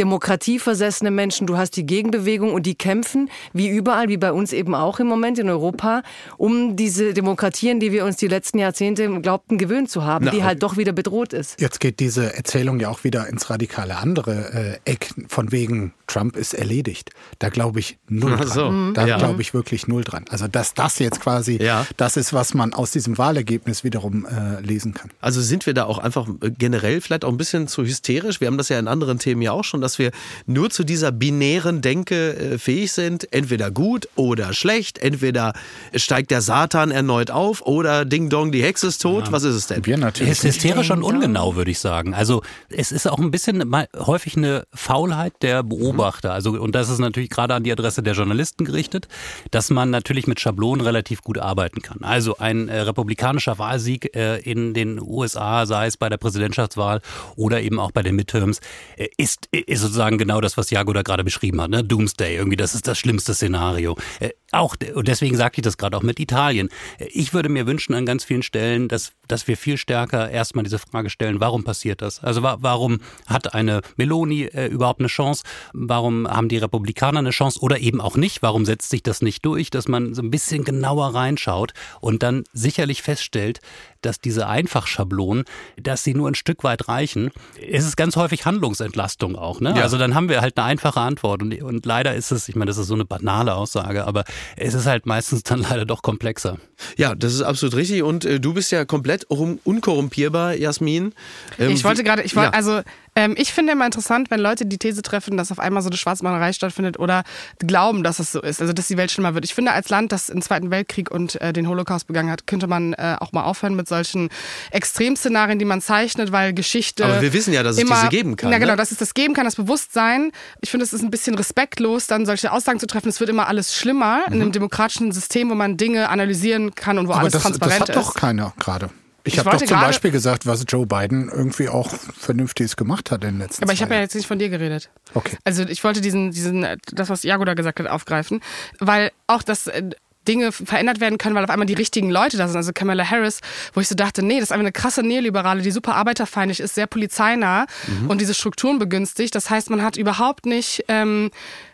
demokratieversessene Menschen, du hast die Gegenbewegung und die kämpfen, wie überall, wie bei uns eben auch im Moment in Europa, um diese Demokratien, die wir uns die letzten Jahrzehnte glaubten gewöhnt zu haben, Na, die halt doch wieder bedroht ist. Jetzt geht diese Erzählung ja auch wieder ins radikale andere äh, Eck, von wegen Trump ist erledigt. Da glaube ich null dran. So. Da ja. glaube ich wirklich null dran. Also dass das jetzt quasi ja. das ist, was man aus diesem Wahlergebnis wiederum äh, lesen kann. Also sind wir da auch einfach generell vielleicht auch ein bisschen zu hysterisch? Wir haben das ja in anderen Themen ja auch schon, dass wir nur zu dieser binären Denke äh, fähig sind, entweder gut oder schlecht, entweder steigt der Satan erneut auf oder Ding Dong, die Hexe ist tot. Ja. Was ist es denn? Wir natürlich. Es ist hysterisch und ungenau, würde ich sagen. Also es ist auch ein bisschen häufig eine Faulheit der Beobachter. Also und das ist natürlich gerade an die Adresse der Journalisten gerichtet, dass man natürlich mit Schablonen relativ gut arbeiten kann. Also ein äh, republikanischer Wahlsieg äh, in den USA, sei es bei der Präsidentschaftswahl oder eben auch bei den Midterms, äh, ist, ist sozusagen genau das, was Jago da gerade beschrieben hat. Ne? Doomsday, irgendwie, das ist das schlimmste Szenario. Äh, auch, und deswegen sagte ich das gerade auch mit Italien. Ich würde mir wünschen an ganz vielen Stellen, dass, dass wir viel stärker erstmal diese Frage stellen, warum passiert das? Also wa warum hat eine Meloni äh, überhaupt eine Chance? Warum haben die Republikaner eine Chance oder eben auch nicht? Warum setzt sich das nicht durch, dass man so ein bisschen genauer reinschaut und dann sicherlich feststellt, dass diese Einfachschablonen, dass sie nur ein Stück weit reichen. Es ist ganz häufig Handlungsentlastung auch. Ne? Ja. Also dann haben wir halt eine einfache Antwort und, und leider ist es, ich meine, das ist so eine banale Aussage, aber es ist halt meistens dann leider doch komplexer. Ja, das ist absolut richtig und äh, du bist ja komplett unkorrumpierbar, Jasmin. Ähm, ich wollte gerade, ich wollte, ja. also ähm, ich finde immer interessant, wenn Leute die These treffen, dass auf einmal so eine Schwarzmalerei stattfindet oder glauben, dass es so ist, also dass die Welt schlimmer wird. Ich finde, als Land, das den Zweiten Weltkrieg und äh, den Holocaust begangen hat, könnte man äh, auch mal aufhören mit solchen Extremszenarien, die man zeichnet, weil Geschichte. Aber wir wissen ja, dass es immer, diese geben kann. Ja, genau, ne? dass es das geben kann, das Bewusstsein. Ich finde, es ist ein bisschen respektlos, dann solche Aussagen zu treffen. Es wird immer alles schlimmer mhm. in einem demokratischen System, wo man Dinge analysieren kann und wo Aber alles das, transparent ist. Das hat ist. doch keiner gerade. Ich, habe doch zum Beispiel gesagt, was Joe Biden irgendwie auch Vernünftiges gemacht hat in den letzten Aber ich habe ja jetzt nicht von dir geredet. Okay. Also ich wollte diesen, diesen, das, was Jago da gesagt hat, aufgreifen, weil auch das äh, Dinge verändert werden können, weil auf einmal die richtigen Leute da sind. Also Kamala Harris, wo ich so dachte, nee, das ist einfach eine krasse Neoliberale, die super arbeiterfeindlich ist, sehr polizeinah mhm. und diese Strukturen begünstigt. Das heißt, man hat überhaupt nicht, ähm,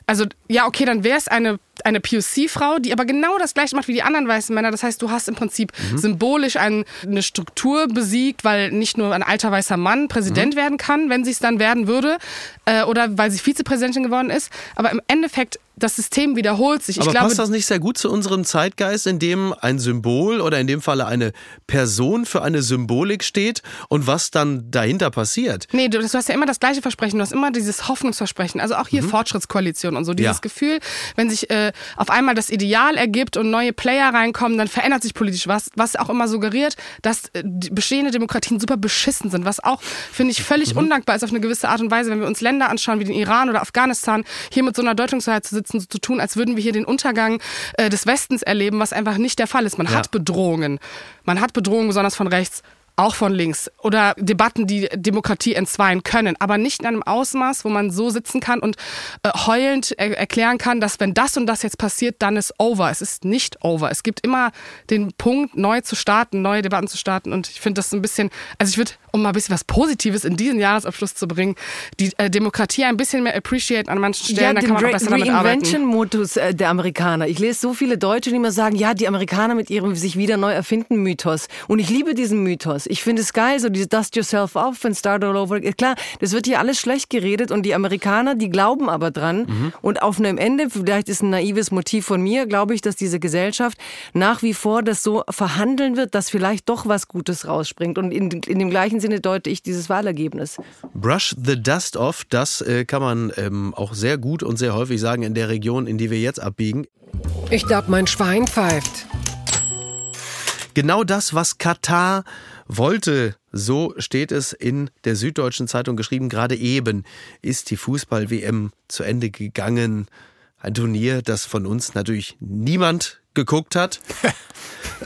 also ja, okay, dann wäre es eine eine POC-Frau, die aber genau das gleiche macht wie die anderen weißen Männer. Das heißt, du hast im Prinzip Mhm. symbolisch ein, eine Struktur besiegt, weil nicht nur ein alter weißer Mann Präsident Mhm. werden kann, wenn sie es dann werden würde, äh, oder weil sie Vizepräsidentin geworden ist. Aber im Endeffekt, das System wiederholt sich. Aber glaube, passt das nicht sehr gut zu unserem Zeitgeist, in dem ein Symbol oder in dem Falle eine Person für eine Symbolik steht und was dann dahinter passiert? Nee, du, du hast ja immer das gleiche Versprechen, du hast immer dieses Hoffnungsversprechen. Also auch hier Fortschrittskoalition und so. Dieses Mhm. Ja. Gefühl, wenn sich äh, auf einmal das Ideal ergibt und neue Player reinkommen, dann verändert sich politisch was, was auch immer suggeriert, dass äh, bestehende Demokratien super beschissen sind. Was auch, finde ich, völlig Mhm. undankbar ist auf eine gewisse Art und Weise, wenn wir uns Länder anschauen wie den Iran oder Afghanistan, hier mit so einer Deutungshoheit zu sitzen, so zu tun, als würden wir hier den Untergang äh, des Westens erleben, was einfach nicht der Fall ist. Man Ja. hat Bedrohungen. Man hat Bedrohungen besonders von rechts auch von links oder Debatten, die Demokratie entzweien können, aber nicht in einem Ausmaß, wo man so sitzen kann und äh, heulend er erklären kann, dass wenn das und das jetzt passiert, dann ist over. Es ist nicht over. Es gibt immer den Punkt, neu zu starten, neue Debatten zu starten und ich finde das so ein bisschen, also ich würde, um mal ein bisschen was Positives in diesen Jahresabschluss zu bringen, die äh, Demokratie ein bisschen mehr appreciate an manchen Stellen, Ja, dann den kann man auch Re besser damit arbeiten. Reinvention-Modus äh, der Amerikaner. Ich lese so viele Deutsche, die immer sagen, ja, die Amerikaner mit ihrem sich wieder neu erfinden Mythos. Und ich liebe diesen Mythos. Ich finde es geil, so dieses Dust yourself off and start all over. Klar, das wird hier alles schlecht geredet und die Amerikaner, die glauben aber dran. Mhm. Und auf einem Ende, vielleicht ist ein naives Motiv von mir, glaube ich, dass diese Gesellschaft nach wie vor das so verhandeln wird, dass vielleicht doch was Gutes rausspringt. Und in, in dem gleichen Sinne deute ich dieses Wahlergebnis. Brush the dust off, das äh, kann man ähm, auch sehr gut und sehr häufig sagen in der Region, in die wir jetzt abbiegen. Ich glaub, mein Schwein pfeift. Genau das, was Katar wollte, so steht es in der Süddeutschen Zeitung geschrieben. Gerade eben ist die Fußball-WM zu Ende gegangen. Ein Turnier, das von uns natürlich niemand geguckt hat.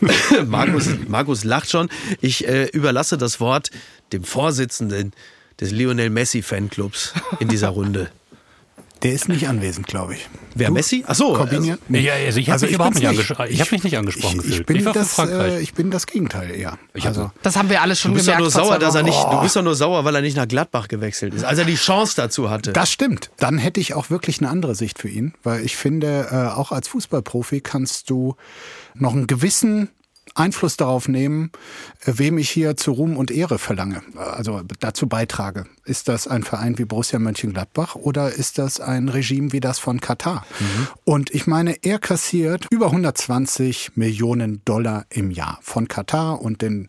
<laughs> Markus, Markus lacht schon. Ich äh, überlasse das Wort dem Vorsitzenden des Lionel Messi Fanclubs in dieser Runde. Der ist nicht anwesend, glaube ich. Wer Messi? Ach so, Corbinian? Nee, ja, also ich habe mich überhaupt nicht angesprochen. Ich habe mich nicht angesprochen ich, ich gefühlt. bin ich war das, äh, ich bin das Gegenteil eher. also, Das haben wir alle schon Du bist doch gemerkt. nur sauer, dass er nicht. Du bist doch nur sauer, weil er nicht nach Gladbach gewechselt ist, als er die Chance dazu hatte. Das stimmt. Dann hätte ich auch wirklich eine andere Sicht für ihn, weil ich finde, äh, auch als Fußballprofi kannst du noch einen gewissen Einfluss darauf nehmen, äh, wem ich hier zu Ruhm und Ehre verlange, also dazu beitrage. Ist das ein Verein wie Borussia Mönchengladbach oder ist das ein Regime wie das von Katar? Und ich meine, er kassiert über 120 Millionen Dollar im Jahr von Katar und den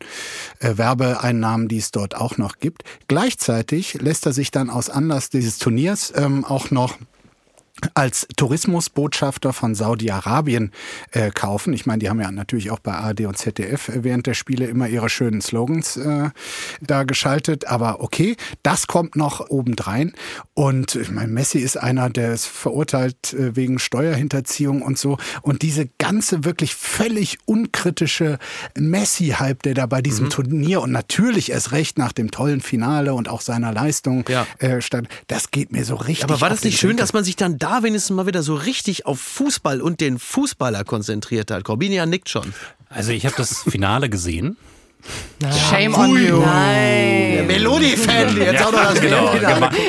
äh, Werbeeinnahmen, die es dort auch noch gibt. Gleichzeitig lässt er sich dann aus Anlass dieses Turniers ähm, auch noch als Tourismusbotschafter von Saudi-Arabien äh, kaufen. Ich meine, die haben ja natürlich auch bei ARD und ZDF während der Spiele immer ihre schönen Slogans äh, da geschaltet. Aber okay, das kommt noch obendrein. Und ich meine, Messi ist einer, der ist verurteilt äh, wegen Steuerhinterziehung und so. Und diese ganze wirklich völlig unkritische Messi-Hype, der da bei diesem Turnier und natürlich erst recht nach dem tollen Finale und auch seiner Leistung Ja. äh, stand, das geht mir so richtig. Aber war das nicht schön, Senkel. dass man sich dann da wenigstens mal wieder so richtig auf Fußball und den Fußballer konzentriert hat? Corbinian nickt schon. Also ich habe das Finale gesehen. <laughs> Shame on you. Nein. Melodie-Fan, jetzt auch noch das <laughs> genau,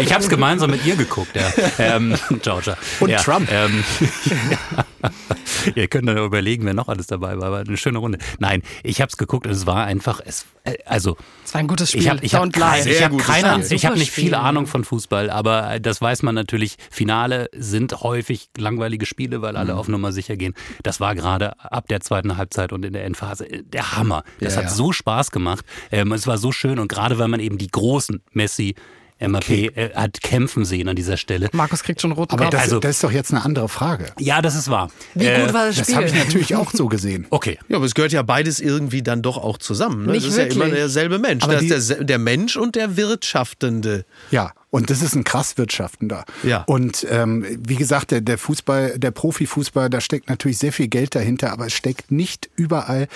ich habe es gemeinsam mit ihr geguckt, ja. ähm, Georgia. Und ja, Trump. Ähm, <laughs> <laughs> Ihr könnt dann überlegen, wer noch alles dabei war, aber eine schöne Runde. Nein, ich habe es geguckt und es war einfach, es, äh, also Es war ein gutes Spiel. ich habe ich hab ich hab keine, ich habe nicht viel. Ahnung von Fußball, aber das weiß man natürlich. Finale sind häufig langweilige Spiele, weil Mhm. alle auf Nummer sicher gehen. Das war gerade ab der zweiten Halbzeit und in der Endphase äh, der Hammer. Das Ja, hat ja. so Spaß gemacht. Ähm, es war so schön und gerade weil man eben die großen Messi MAP äh, hat kämpfen sehen an dieser Stelle. Markus kriegt schon roten Aber Kopf. das, Also- das ist doch jetzt eine andere Frage. Ja, das ist wahr. Wie Äh, gut war das Das Spiel? habe ich natürlich auch so gesehen. <laughs> Okay. Ja, aber es gehört ja beides irgendwie dann doch auch zusammen. Ne? Nicht das ist ja immer wirklich. derselbe Mensch. Aber das ist der, der Mensch und der Wirtschaftende. Ja, und das ist ein krass Wirtschaftender. Ja. Und ähm, wie gesagt, der, der Fußball, der Profifußball, da steckt natürlich sehr viel Geld dahinter, aber es steckt nicht überall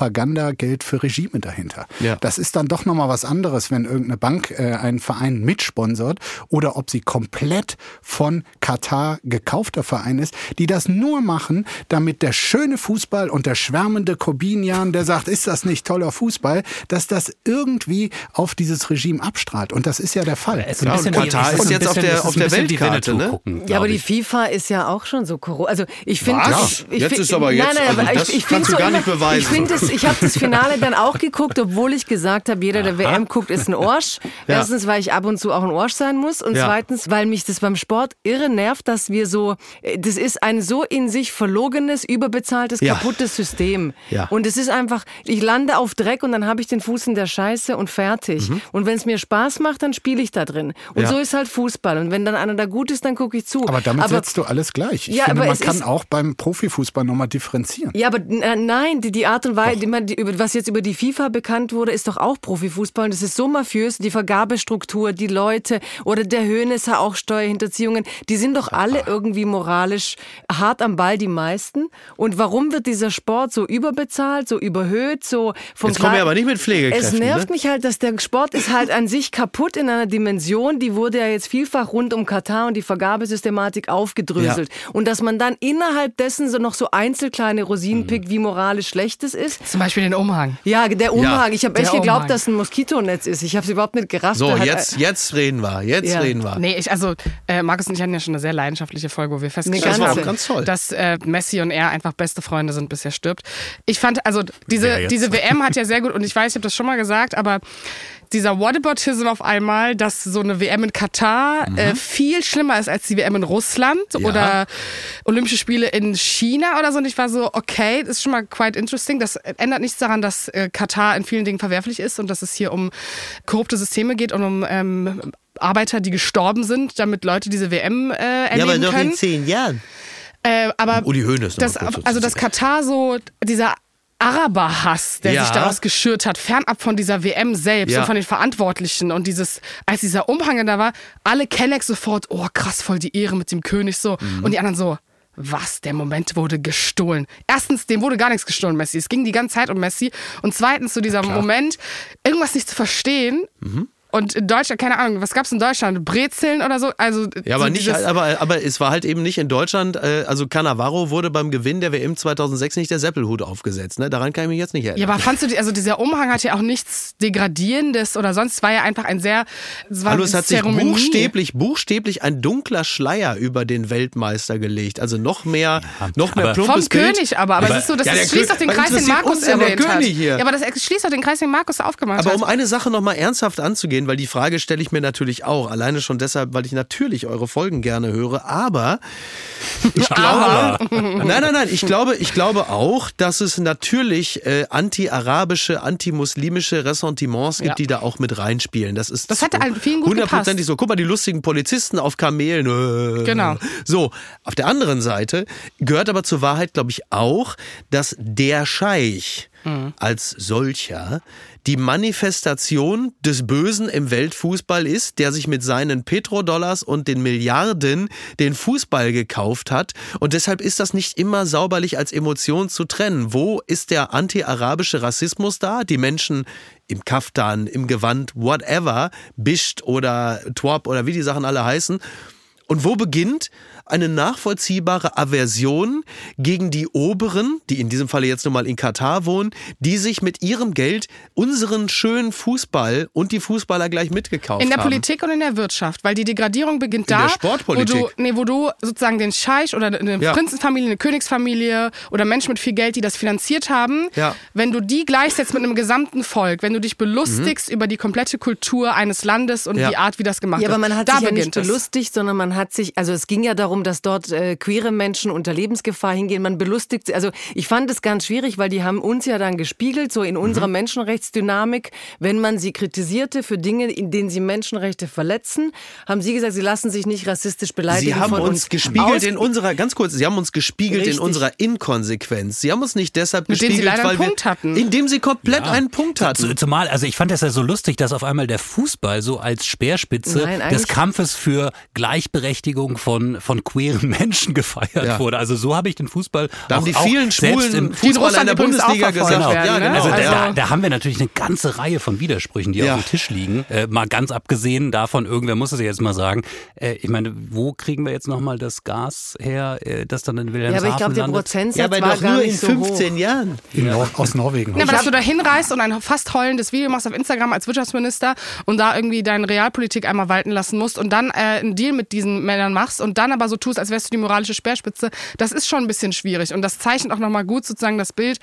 Propagandageld für Regime dahinter. Ja. Das ist dann doch nochmal was anderes, wenn irgendeine Bank äh, einen Verein mitsponsert oder ob sie komplett von Katar gekaufter Verein ist, die das nur machen, damit der schöne Fußball und der schwärmende Corbinian, der sagt, ist das nicht toller Fußball, dass das irgendwie auf dieses Regime abstrahlt. Und das ist ja der Fall. Es ist ein und Katar ist jetzt auf der, auf der Weltkarte, ne? Gucken, Ja, aber die. FIFA ist ja auch schon so korrupt. Also ich finde, ich, ich Jetzt find- ist aber jetzt- nein, nein, also das ich, ich kannst du gar nicht beweisen. Ich finde ich habe das Finale dann auch geguckt, obwohl ich gesagt habe, jeder, der WM guckt, ist ein Orsch. Ja. Erstens, weil ich ab und zu auch ein Orsch sein muss und Ja. zweitens, weil mich das beim Sport irre nervt, dass wir so, äh, das ist ein so in sich verlogenes, überbezahltes, Ja. kaputtes System. Ja. Und es ist einfach, ich lande auf Dreck und dann habe ich den Fuß in der Scheiße und fertig. Und wenn es mir Spaß macht, dann spiele ich da drin. Und Mhm. So ist halt Fußball. Und wenn dann einer da gut ist, dann gucke ich zu. Aber damit setzt du alles gleich. Ich Ja, finde, aber man es kann auch beim Profifußball nochmal differenzieren. Ja, aber äh, nein, die, die Art und Weise, die man, die, was jetzt über die FIFA bekannt wurde, ist doch auch Profifußball. Und das ist so mafiös, die Vergabestruktur, die Leute oder der Höhnesser auch Steuerhinterziehungen, die sind doch alle irgendwie moralisch hart am Ball, die meisten. Und warum wird dieser Sport so überbezahlt, so überhöht, so vom Jetzt kommen wir aber nicht mit Pflegekräften. Es nervt ne? mich halt, dass der Sport ist halt an sich kaputt in einer Dimension, die wurde ja jetzt vielfach rund um Katar und die Vergabesystematik aufgedröselt. Und dass man dann innerhalb dessen so noch so einzelkleine Rosinen pickt, wie moralisch schlecht es ist. Zum Beispiel den Umhang. Ja, der Umhang. Ich habe echt geglaubt, dass ein Moskitonetz ist. Ich habe es überhaupt nicht gerafft. So, hat- jetzt, jetzt reden wir. Jetzt Ja. reden wir. Nee, ich, also äh, Markus und ich hatten ja schon eine sehr leidenschaftliche Folge, wo wir festgestellt auch haben, ganz toll. dass äh, Messi und er einfach beste Freunde sind, bis er stirbt. Ich fand, also diese, jetzt? diese WM hat ja sehr gut, und ich weiß, ich habe das schon mal gesagt, aber dieser Whataboutism auf einmal, dass so eine WM in Katar äh, viel schlimmer ist als die WM in Russland Ja. oder Olympische Spiele in China oder so. Und ich war so, okay, das ist schon mal quite interesting. Das ändert nichts daran, dass äh, Katar in vielen Dingen verwerflich ist und dass es hier um korrupte Systeme geht und um ähm, Arbeiter, die gestorben sind, damit Leute diese WM äh, erleben können. zehn Jahren. Äh, aber Uli Hoeneß das, also dazu das Katar so, dieser Araberhass, der Ja. sich daraus geschürt hat, fernab von dieser WM selbst Ja. und von den Verantwortlichen und dieses, als dieser Umhang da war, alle Kennex sofort, oh krass, voll die Ehre mit dem König so Mhm. und die anderen so, was, der Moment wurde gestohlen. Erstens, dem wurde gar nichts gestohlen, Messi. Es ging die ganze Zeit um Messi. Und zweitens, so dieser Moment, irgendwas nicht zu verstehen. Mhm. Und in Deutschland, keine Ahnung, was gab's in Deutschland? Brezeln oder so? Also, Ja, aber so nicht, dieses- aber, aber es war halt eben nicht in Deutschland, äh, also Cannavaro wurde beim Gewinn der WM 2006 nicht der Seppelhut aufgesetzt, ne? Daran kann ich mich jetzt nicht erinnern. Ja, aber fandst du, die- also dieser Umhang hat ja auch nichts Degradierendes oder sonst, es war ja einfach ein sehr, es war Hallo, es hat sich Zeremonie. buchstäblich, buchstäblich ein dunkler Schleier über den Weltmeister gelegt. Also noch mehr, noch mehr aber- plumpes Vom Bild. König aber, aber, Aber- es ist so, das Ja, schließt auf den was Kreis, den Markus erwähnt hat. König hier? Ja, aber das schließt auf den Kreis, den Markus aufgemacht Aber hat. um eine Sache nochmal ernsthaft anzugehen, weil die Frage stelle ich mir natürlich auch, alleine schon deshalb, weil ich natürlich eure Folgen gerne höre, aber ich <laughs> glaube, nein, nein, nein, ich glaube, ich glaube auch, dass es natürlich äh, anti-arabische, anti-muslimische Ressentiments gibt, Ja. die da auch mit reinspielen. Das ist Das hat vielen gut hundertprozentig so. Guck mal, die lustigen Polizisten auf Kamelen. äh, Genau. So, auf der anderen Seite gehört aber zur Wahrheit, glaube ich, auch, dass der Scheich als solcher die Manifestation des Bösen im Weltfußball ist, der sich mit seinen Petrodollars und den Milliarden den Fußball gekauft hat. Und deshalb ist das nicht immer sauberlich als Emotion zu trennen. Wo ist der anti-arabische Rassismus da? Die Menschen im Kaftan, im Gewand, whatever, Bischt oder Twerp oder wie die Sachen alle heißen. Und wo beginnt eine nachvollziehbare Aversion gegen die Oberen, die in diesem Falle jetzt nun mal in Katar wohnen, die sich mit ihrem Geld unseren schönen Fußball und die Fußballer gleich mitgekauft in der haben? Politik und in der Wirtschaft, weil die Degradierung beginnt In da, der Sportpolitik. Wo, du, nee, wo du sozusagen den Scheich oder eine Ja. Prinzenfamilie, eine Königsfamilie oder Menschen mit viel Geld, die das finanziert haben, Ja. wenn du die gleichsetzt mit einem gesamten Volk, wenn du dich belustigst über die komplette Kultur eines Landes und Mhm. Ja. die Art, wie das gemacht Ja, aber wird, man hat da sich ja nicht es. belustigt, sondern man hat sich, also es ging ja darum, dass dort äh, queere Menschen unter Lebensgefahr hingehen. Man belustigt sie. Also ich fand es ganz schwierig, weil die haben uns ja dann gespiegelt, so in unserer Mhm. Menschenrechtsdynamik, wenn man sie kritisierte für Dinge, in denen sie Menschenrechte verletzen, haben sie gesagt, sie lassen sich nicht rassistisch beleidigen Sie haben von uns uns. gespiegelt Aus- in unserer, ganz kurz, Sie haben uns gespiegelt Richtig. in unserer Inkonsequenz. Sie haben uns nicht deshalb Mit dem Sie gespiegelt, leider einen weil Punkt wir, hatten. indem Sie komplett einen Punkt hatten. Zumal, also ich fand das ja so lustig, dass auf einmal der Fußball so als Speerspitze Nein, des Kampfes für Gleichberechtigung von, von queeren Menschen gefeiert Ja. wurde. Also so habe ich den Fußball Da haben auch, die auch vielen selbst schwulen im, Die in der auch Bundesliga gesagt. werden, Ja, ne? genau. also, Also- da, da haben wir natürlich eine ganze Reihe von Widersprüchen, die Ja. auf dem Tisch liegen. Äh, mal ganz abgesehen davon, irgendwer muss es jetzt mal sagen. Äh, ich meine, wo kriegen wir jetzt nochmal das Gas her, äh, das dann in Ja, Wilhelmshaven aber ich glaube, der landet? Prozentsatz ja, aber war doch gar nur in so 15 hoch. Jahren. In Nor aus Norwegen. Ja, aber dass du da hinreist und ein fast heulendes Video machst auf Instagram als Wirtschaftsminister und da irgendwie deine Realpolitik einmal walten lassen musst und dann äh, einen Deal mit diesen Männern machst und dann aber so tust, als wärst du die moralische Speerspitze, das ist schon ein bisschen schwierig. Und das zeichnet auch nochmal gut sozusagen das Bild,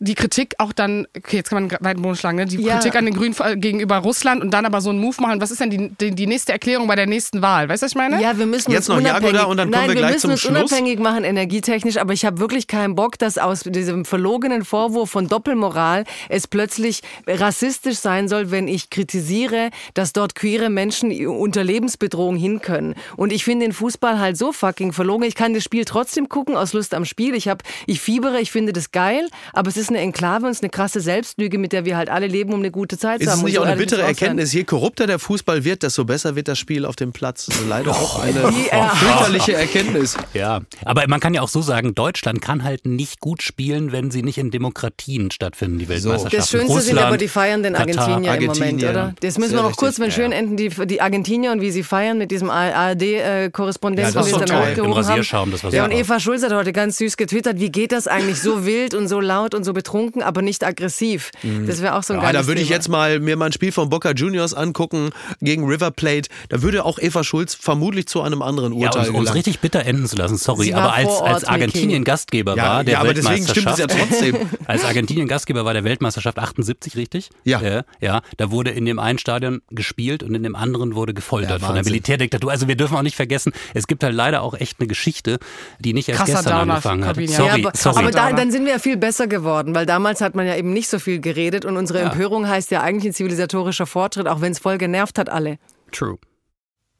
die Kritik auch dann, okay, jetzt kann man einen weiten Boden schlagen, ne? die Ja. Kritik an den Grünen gegenüber Russland und dann aber so einen Move machen. Was ist denn die, die, die nächste Erklärung bei der nächsten Wahl? Weißt du, was ich meine? Ja, wir müssen Jetzt uns noch unabhängig, und dann kommen nein, wir gleich müssen zum uns Schluss. unabhängig machen energietechnisch, aber ich habe wirklich keinen Bock, dass aus diesem verlogenen Vorwurf von Doppelmoral es plötzlich rassistisch sein soll, wenn ich kritisiere, dass dort queere Menschen unter Lebensbedrohung hin können. Und ich finde den Fußball halt so fucking verlogen. Ich kann das Spiel trotzdem gucken aus Lust am Spiel. Ich habe, ich fiebere, ich finde das geil, aber es ist eine Enklave und es ist eine krasse Selbstlüge, mit der wir halt alle leben, um eine gute Zeit Ist zu haben. es Und nicht auch eine bittere. Erkenntnis? Je korrupter der Fußball wird, desto besser wird das Spiel auf dem Platz. Also leider auch eine Ja. <laughs> fürchterliche Erkenntnis. Ja, aber man kann ja auch so sagen, Deutschland kann halt nicht gut spielen, wenn sie nicht in Demokratien stattfinden, die Weltmeisterschaften. Das Schönste sind Russland, aber die feiernden Katar, Argentinier im Moment, oder? Das müssen Sehr wir noch richtig. kurz, wenn Ja, schön ja. enden, die, die Argentinier und wie sie feiern mit diesem ARD-Korrespondenz, Ja, das ist wir dann toll. Im hochgehoben haben. Rasierschaum, das war Ja, und Eva Schulz hat heute ganz süß getwittert, wie geht das eigentlich so wild und so laut und so betrunken, aber nicht aggressiv. Das wäre auch so ein Mhm. Ja, geiles da würde ich jetzt mal mir mal ein Spiel von Boca Juniors angucken gegen River Plate. Da würde auch Eva Schulz vermutlich zu einem anderen Ja, Urteil uns, uns gelangen. richtig bitter enden zu lassen, sorry. Aber als, als Argentinien. Gastgeber Ja, war, der ja, aber deswegen stimmt es ja Weltmeisterschaft. trotzdem. <laughs> Als Argentinien Gastgeber war der Weltmeisterschaft 78, richtig? Ja. Äh, ja, da wurde in dem einen Stadion gespielt und in dem anderen wurde gefoltert Ja, von der. Militärdiktatur. Also wir dürfen auch nicht vergessen, es gibt halt leider auch echt eine Geschichte, die nicht erst Krasser gestern Downer, angefangen hat. Ja. Sorry, ja, aber, sorry. aber da, dann sind wir ja viel besser geworden, weil damals hat man ja eben nicht so viel geredet und unsere Empörung heißt ja eigentlich ein zivilisatorischer Fortschritt, auch wenn es voll genervt hat alle. True.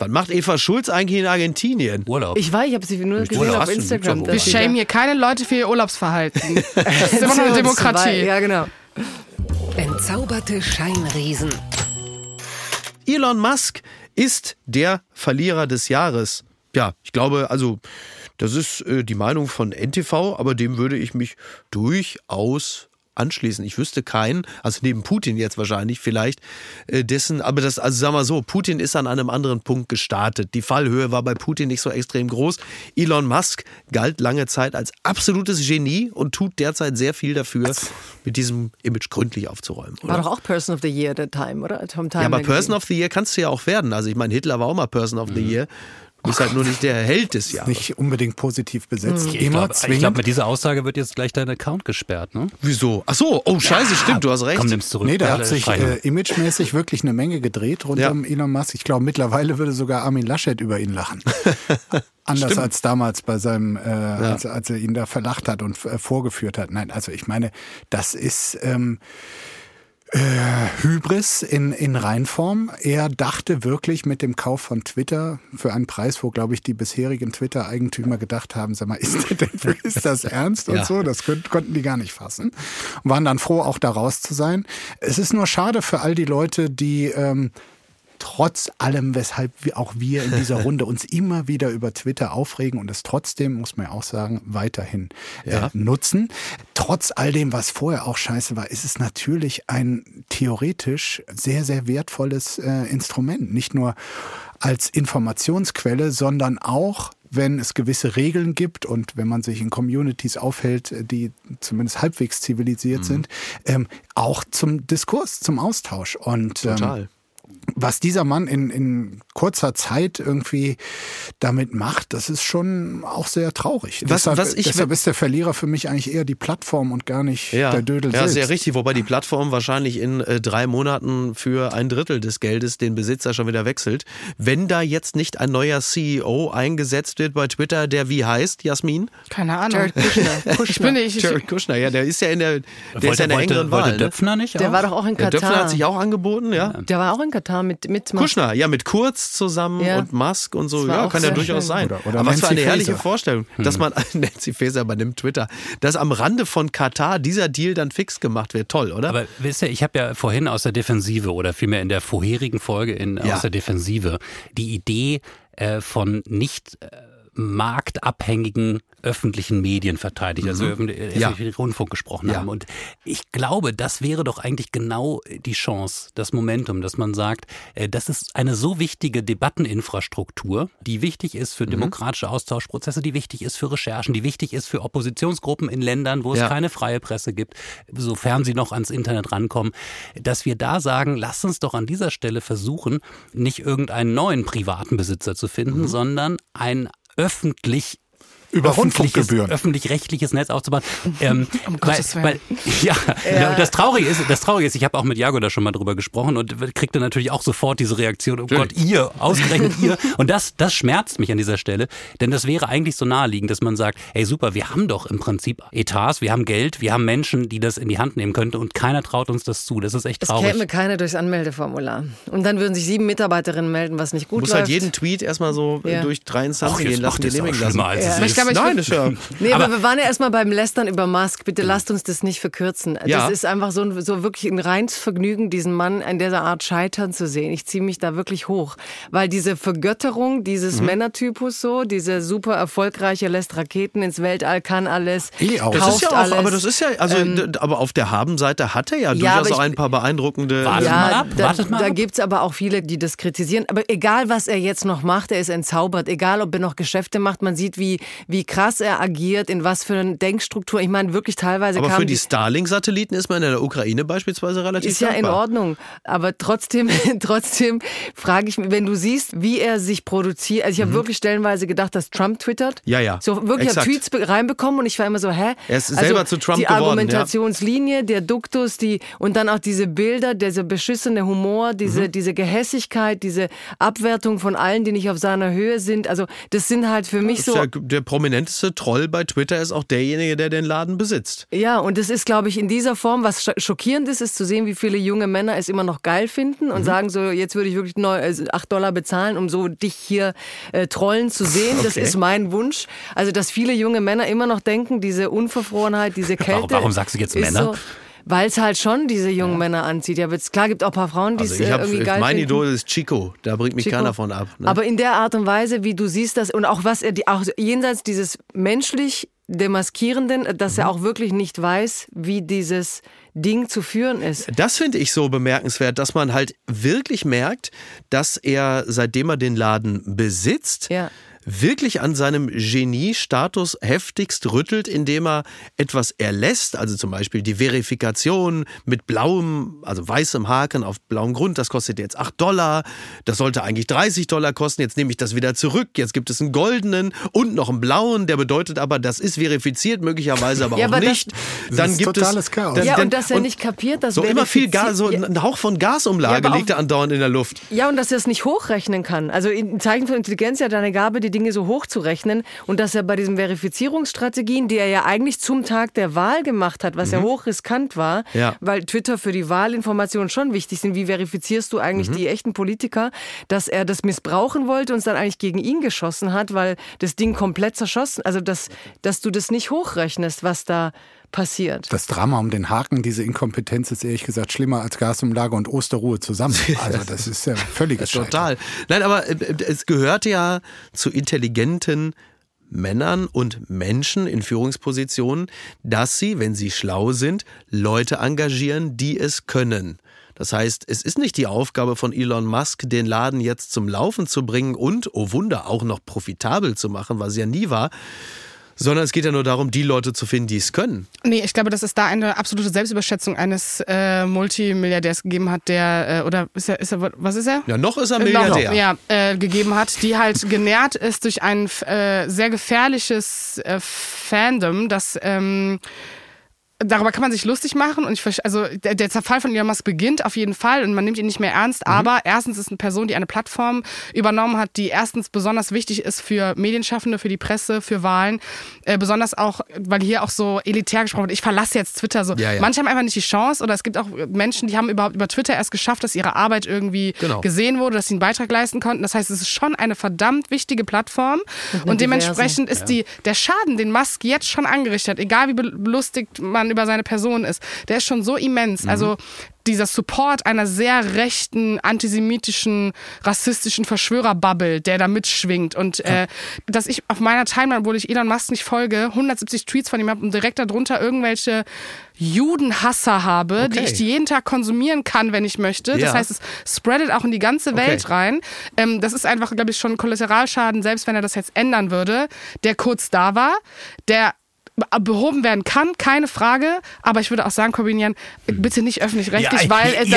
Was macht Eva Schulz eigentlich in Argentinien? Urlaub. Ich weiß, ich habe sie nur gesehen Urlaub auf Instagram. Wir shamen hier keine Leute für ihr Urlaubsverhalten. <laughs> Das ist immer noch eine Demokratie. Ja, genau. Entzauberte Scheinriesen. Elon Musk ist der Verlierer des Jahres. Ja, ich glaube, also das ist äh, die Meinung von NTV, aber dem würde ich mich durchaus anschließen. Ich wüsste keinen, also neben Putin jetzt wahrscheinlich vielleicht äh, dessen, aber das, also sagen wir so, Putin ist an einem anderen Punkt gestartet. Die Fallhöhe war bei Putin nicht so extrem groß. Elon Musk galt lange Zeit als absolutes Genie und tut derzeit sehr viel dafür, mit diesem Image gründlich aufzuräumen. Oder? War doch auch Person of the Year at the Time, oder? Tom Time Ja, aber. Person of the Year kannst du ja auch werden. Also ich meine, Hitler war auch mal Person of the Year. Du bist halt nur nicht der Held des Jahres. Nicht unbedingt positiv besetzt. ich Immer glaube, zwingend. glaub, mit dieser Aussage wird jetzt gleich dein Account gesperrt, ne? Wieso? Ach so, oh scheiße, stimmt, du hast recht. Komm, nimm's zurück. Nee, da Ja, hat sich äh, imagemäßig wirklich eine Menge gedreht rund Ja. um Elon Musk. Ich glaube, mittlerweile würde sogar Armin Laschet über ihn lachen. <laughs> Anders als damals bei seinem, äh, als, als er ihn da verlacht hat und äh, vorgeführt hat. Nein, also ich meine, das ist ähm, äh, Hybris in, in Reinform. Er dachte wirklich mit dem Kauf von Twitter für einen Preis, wo, glaube ich, die bisherigen Twitter-Eigentümer gedacht haben, sag mal, <laughs> ist, das denn, ist das <laughs> ernst und Ja. so? Das könnt, konnten die gar nicht fassen. Und waren dann froh, auch da raus zu sein. Es ist nur schade für all die Leute, die ähm, trotz allem, weshalb wir auch wir in dieser <laughs> Runde uns immer wieder über Twitter aufregen und es trotzdem, muss man ja auch sagen, weiterhin Ja. äh, nutzen. Trotz all dem, was vorher auch scheiße war, ist es natürlich ein theoretisch sehr, sehr wertvolles äh, Instrument. Nicht nur als Informationsquelle, sondern auch wenn es gewisse Regeln gibt und wenn man sich in Communities aufhält, die zumindest halbwegs zivilisiert sind, ähm, auch zum Diskurs, zum Austausch. Und ähm, Total. Was dieser Mann in, in kurzer Zeit irgendwie damit macht, das ist schon auch sehr traurig. Was- deshalb was ich- deshalb ist der Verlierer für mich eigentlich eher die Plattform und gar nicht Ja, der Dödel ja selbst. sehr richtig. Wobei die Plattform wahrscheinlich in äh, drei Monaten für ein Drittel des Geldes den Besitzer schon wieder wechselt. Wenn da jetzt nicht ein neuer CEO eingesetzt wird bei Twitter, der wie heißt, Jasmin? Keine Ahnung. Jared Kushner. <laughs> Ich bin nicht. Ich, Jared Kushner, ja, der ist ja in der, der ist ja wollte, in der wollte, engeren wollte Wahl. Ne? Döpfner nicht Der auch? war doch auch in Der Katar. Döpfner hat sich auch angeboten, ja. Der war auch in Katar mit, mit Musk. Kushner, ja, mit Kurz zusammen Ja. und Musk und so, ja, kann ja durchaus schön. sein. Oder- oder Aber was für eine herrliche. Vorstellung, dass man, <laughs> Nancy Faeser übernimmt Twitter, dass am Rande von Katar dieser Deal dann fix gemacht wird. Toll, oder? Aber wisst ihr, ich habe ja vorhin aus der Defensive oder vielmehr in der vorherigen Folge in, Ja. aus der Defensive die Idee äh, von nicht äh, marktabhängigen öffentlichen Medien verteidigt, also öffentlichen Ja. Rundfunk gesprochen Ja. haben. Und ich glaube, das wäre doch eigentlich genau die Chance, das Momentum, dass man sagt, äh, das ist eine so wichtige Debatteninfrastruktur, die wichtig ist für demokratische Austauschprozesse, die wichtig ist für Recherchen, die wichtig ist für Oppositionsgruppen in Ländern, wo es Ja. keine freie Presse gibt, sofern sie noch ans Internet rankommen, dass wir da sagen, lasst uns doch an dieser Stelle versuchen, nicht irgendeinen neuen privaten Besitzer zu finden, sondern ein öffentlich Über Rundfunkgebühren. öffentlich-rechtliches Netz aufzubauen. Ähm, <laughs> weil, Gottes Willen. weil, <laughs> ja, ja. das Traurige ist, das Traurige ist, ich habe auch mit Jago da schon mal drüber gesprochen und kriegte natürlich auch sofort diese Reaktion, oh Gott, ihr, ausgerechnet ihr. Und das, das schmerzt mich an dieser Stelle, denn das wäre eigentlich so naheliegend, dass man sagt, hey super, wir haben doch im Prinzip Etats, wir haben Geld, wir haben Menschen, die das in die Hand nehmen könnten und keiner traut uns das zu. Das ist echt Es traurig. käme keiner durchs Anmeldeformular. Und dann würden sich sieben Mitarbeiterinnen melden, was nicht gut Muss läuft. halt jeden Tweet erstmal so Ja. durch drei Instanzen Ach, jetzt gehen lassen, es auch genehmigen lassen. schlimmer, als es Ja. Ist. Aber ich glaube, ich Nein, ist ja. Nee, aber, wir waren ja erstmal beim Lästern über Musk. Bitte lasst uns das nicht verkürzen. Ja. Das ist einfach so, ein- so wirklich ein reines Vergnügen, diesen Mann in dieser Art scheitern zu sehen. Ich ziehe mich da wirklich hoch. Weil diese Vergötterung dieses Mhm. Männertypus so, diese super erfolgreiche, lässt Raketen ins Weltall, kann alles, Eh auch. Das ist ja auch, alles. aber das ist ja, also, d- aber auf der Habenseite hat er ja, Ja, aber durchaus auch ich- ein paar beeindruckende. Wartet mal Ja, ab, da, wartet mal da ab. gibt's aber auch viele, die das kritisieren. Aber egal, was er jetzt noch macht, er ist entzaubert. Egal, ob er noch Geschäfte macht, man sieht, wie, wie krass er agiert, in was für eine Denkstruktur. Ich meine, wirklich teilweise aber für die Starlink-Satelliten ist man in der Ukraine beispielsweise relativ ist ja in dankbar. Ordnung, aber trotzdem, <laughs> trotzdem frage ich mich, wenn du siehst, wie er sich produziert. Also ich habe wirklich stellenweise gedacht, dass Trump twittert. Mhm. Ja, ja. So wirklich habe Tweets be- reinbekommen und ich war immer so, hä? Er ist selber zu Trump die geworden, ja. Argumentationslinie, der Duktus, die und dann auch diese Bilder, dieser beschissene Humor, diese Mhm. diese Gehässigkeit, diese Abwertung von allen, die nicht auf seiner Höhe sind. Also das sind halt für mich so ja, der prominenteste Troll bei Twitter ist auch derjenige, der den Laden besitzt. Ja, und das ist, glaube ich, in dieser Form, was scho- schockierend ist, ist zu sehen, wie viele junge Männer es immer noch geil finden Mhm. und sagen so, jetzt würde ich wirklich neu, äh, 8 Dollar bezahlen, um so dich hier äh, trollen zu sehen. Das Okay. ist mein Wunsch. Also, dass viele junge Männer immer noch denken, diese Unverfrorenheit, diese <laughs> Kälte. Warum- warum sagst du jetzt Männer? So, weil es halt schon diese jungen Männer anzieht. Ja, aber klar gibt auch ein paar Frauen, die Also es äh, irgendwie geil mein finden. Idol ist Chico, da bringt mich Chico. keiner von ab. Ne? Aber in der Art und Weise, wie du siehst das und auch was er die, auch jenseits dieses menschlich demaskierenden, dass Mhm. er auch wirklich nicht weiß, wie dieses Ding zu führen ist. Das finde ich so bemerkenswert, dass man halt wirklich merkt, dass er, seitdem er den Laden besitzt, Ja. Wirklich an seinem Genie-Status heftigst rüttelt, indem er etwas erlässt, also zum Beispiel die Verifikation mit blauem, also weißem Haken auf blauem Grund, das kostet jetzt 8 Dollar, das sollte eigentlich 30 Dollar kosten, jetzt nehme ich das wieder zurück, jetzt gibt es einen goldenen und noch einen blauen, der bedeutet aber, das ist verifiziert, möglicherweise aber Ja, auch aber das- nicht. Das Dann ist gibt totales es, Chaos. Dann, Ja, und dass er nicht kapiert, dass so immer viel Gas, so Ja. ein Hauch von Gasumlage Ja, liegt auch- er andauernd in der Luft. Ja, und dass er es nicht hochrechnen kann. Also ein Zeichen von Intelligenz ja deine Gabe, die Dinge so hochzurechnen. Und dass er bei diesen Verifizierungsstrategien, die er ja eigentlich zum Tag der Wahl gemacht hat, was ja hochriskant war, Mhm. Ja. weil Twitter für die Wahlinformationen schon wichtig sind. Wie verifizierst du Mhm. eigentlich die echten Politiker, dass er das missbrauchen wollte und es dann eigentlich gegen ihn geschossen hat, weil das Ding komplett zerschossen, also dass, dass du das nicht hochrechnest, was da passiert. Das Drama um den Haken, diese Inkompetenz ist ehrlich gesagt schlimmer als Gasumlage und Osterruhe zusammen. <laughs> Also das ist ja völliges Scheitern. Total. Nein, aber äh, es gehört ja zu intelligenten Männern und Menschen in Führungspositionen, dass sie, wenn sie schlau sind, Leute engagieren, die es können. Das heißt, es ist nicht die Aufgabe von Elon Musk, den Laden jetzt zum Laufen zu bringen und, oh Wunder, auch noch profitabel zu machen, was ja nie war, sondern es geht ja nur darum, die Leute zu finden, die es können. Nee, ich glaube, dass es da eine absolute Selbstüberschätzung eines äh, Multimilliardärs gegeben hat, der, äh, oder ist er, ist er, was ist er? Ja, noch ist er Äh, Milliardär. Noch, ja, äh, gegeben hat, die halt genährt ist durch ein äh, sehr gefährliches äh, Fandom, das ähm, Darüber kann man sich lustig machen und ich also der, der Zerfall von Elon Musk beginnt auf jeden Fall und man nimmt ihn nicht mehr ernst. Mhm. Aber erstens ist eine Person, die eine Plattform übernommen hat, die erstens besonders wichtig ist für Medienschaffende, für die Presse, für Wahlen, äh, besonders auch, weil hier auch so elitär gesprochen wird. Ich verlasse jetzt Twitter. So Ja, ja. manche haben einfach nicht die Chance oder es gibt auch Menschen, die haben überhaupt über Twitter erst geschafft, dass ihre Arbeit irgendwie Genau. gesehen wurde, dass sie einen Beitrag leisten konnten. Das heißt, es ist schon eine verdammt wichtige Plattform und, eine dementsprechend ist die der Schaden, den Musk jetzt schon angerichtet hat, egal wie belustigt man dann über seine Person ist, der ist schon so immens. Mhm. Also dieser Support einer sehr rechten, antisemitischen, rassistischen Verschwörerbubble, der da mitschwingt. Und äh, dass ich auf meiner Timeline, obwohl ich Elon Musk nicht folge, 170 Tweets von ihm habe und direkt darunter irgendwelche Judenhasser habe, Okay. die ich jeden Tag konsumieren kann, wenn ich möchte. Ja. Das heißt, es spreadet auch in die ganze Welt Okay. rein. Ähm, das ist einfach, glaube ich, schon ein Kollateralschaden, selbst wenn er das jetzt ändern würde, der kurz da war, der behoben werden kann, keine Frage. Aber ich würde auch sagen, Corbinian, bitte nicht öffentlich-rechtlich, Ja, weil ihr, äh, ihr,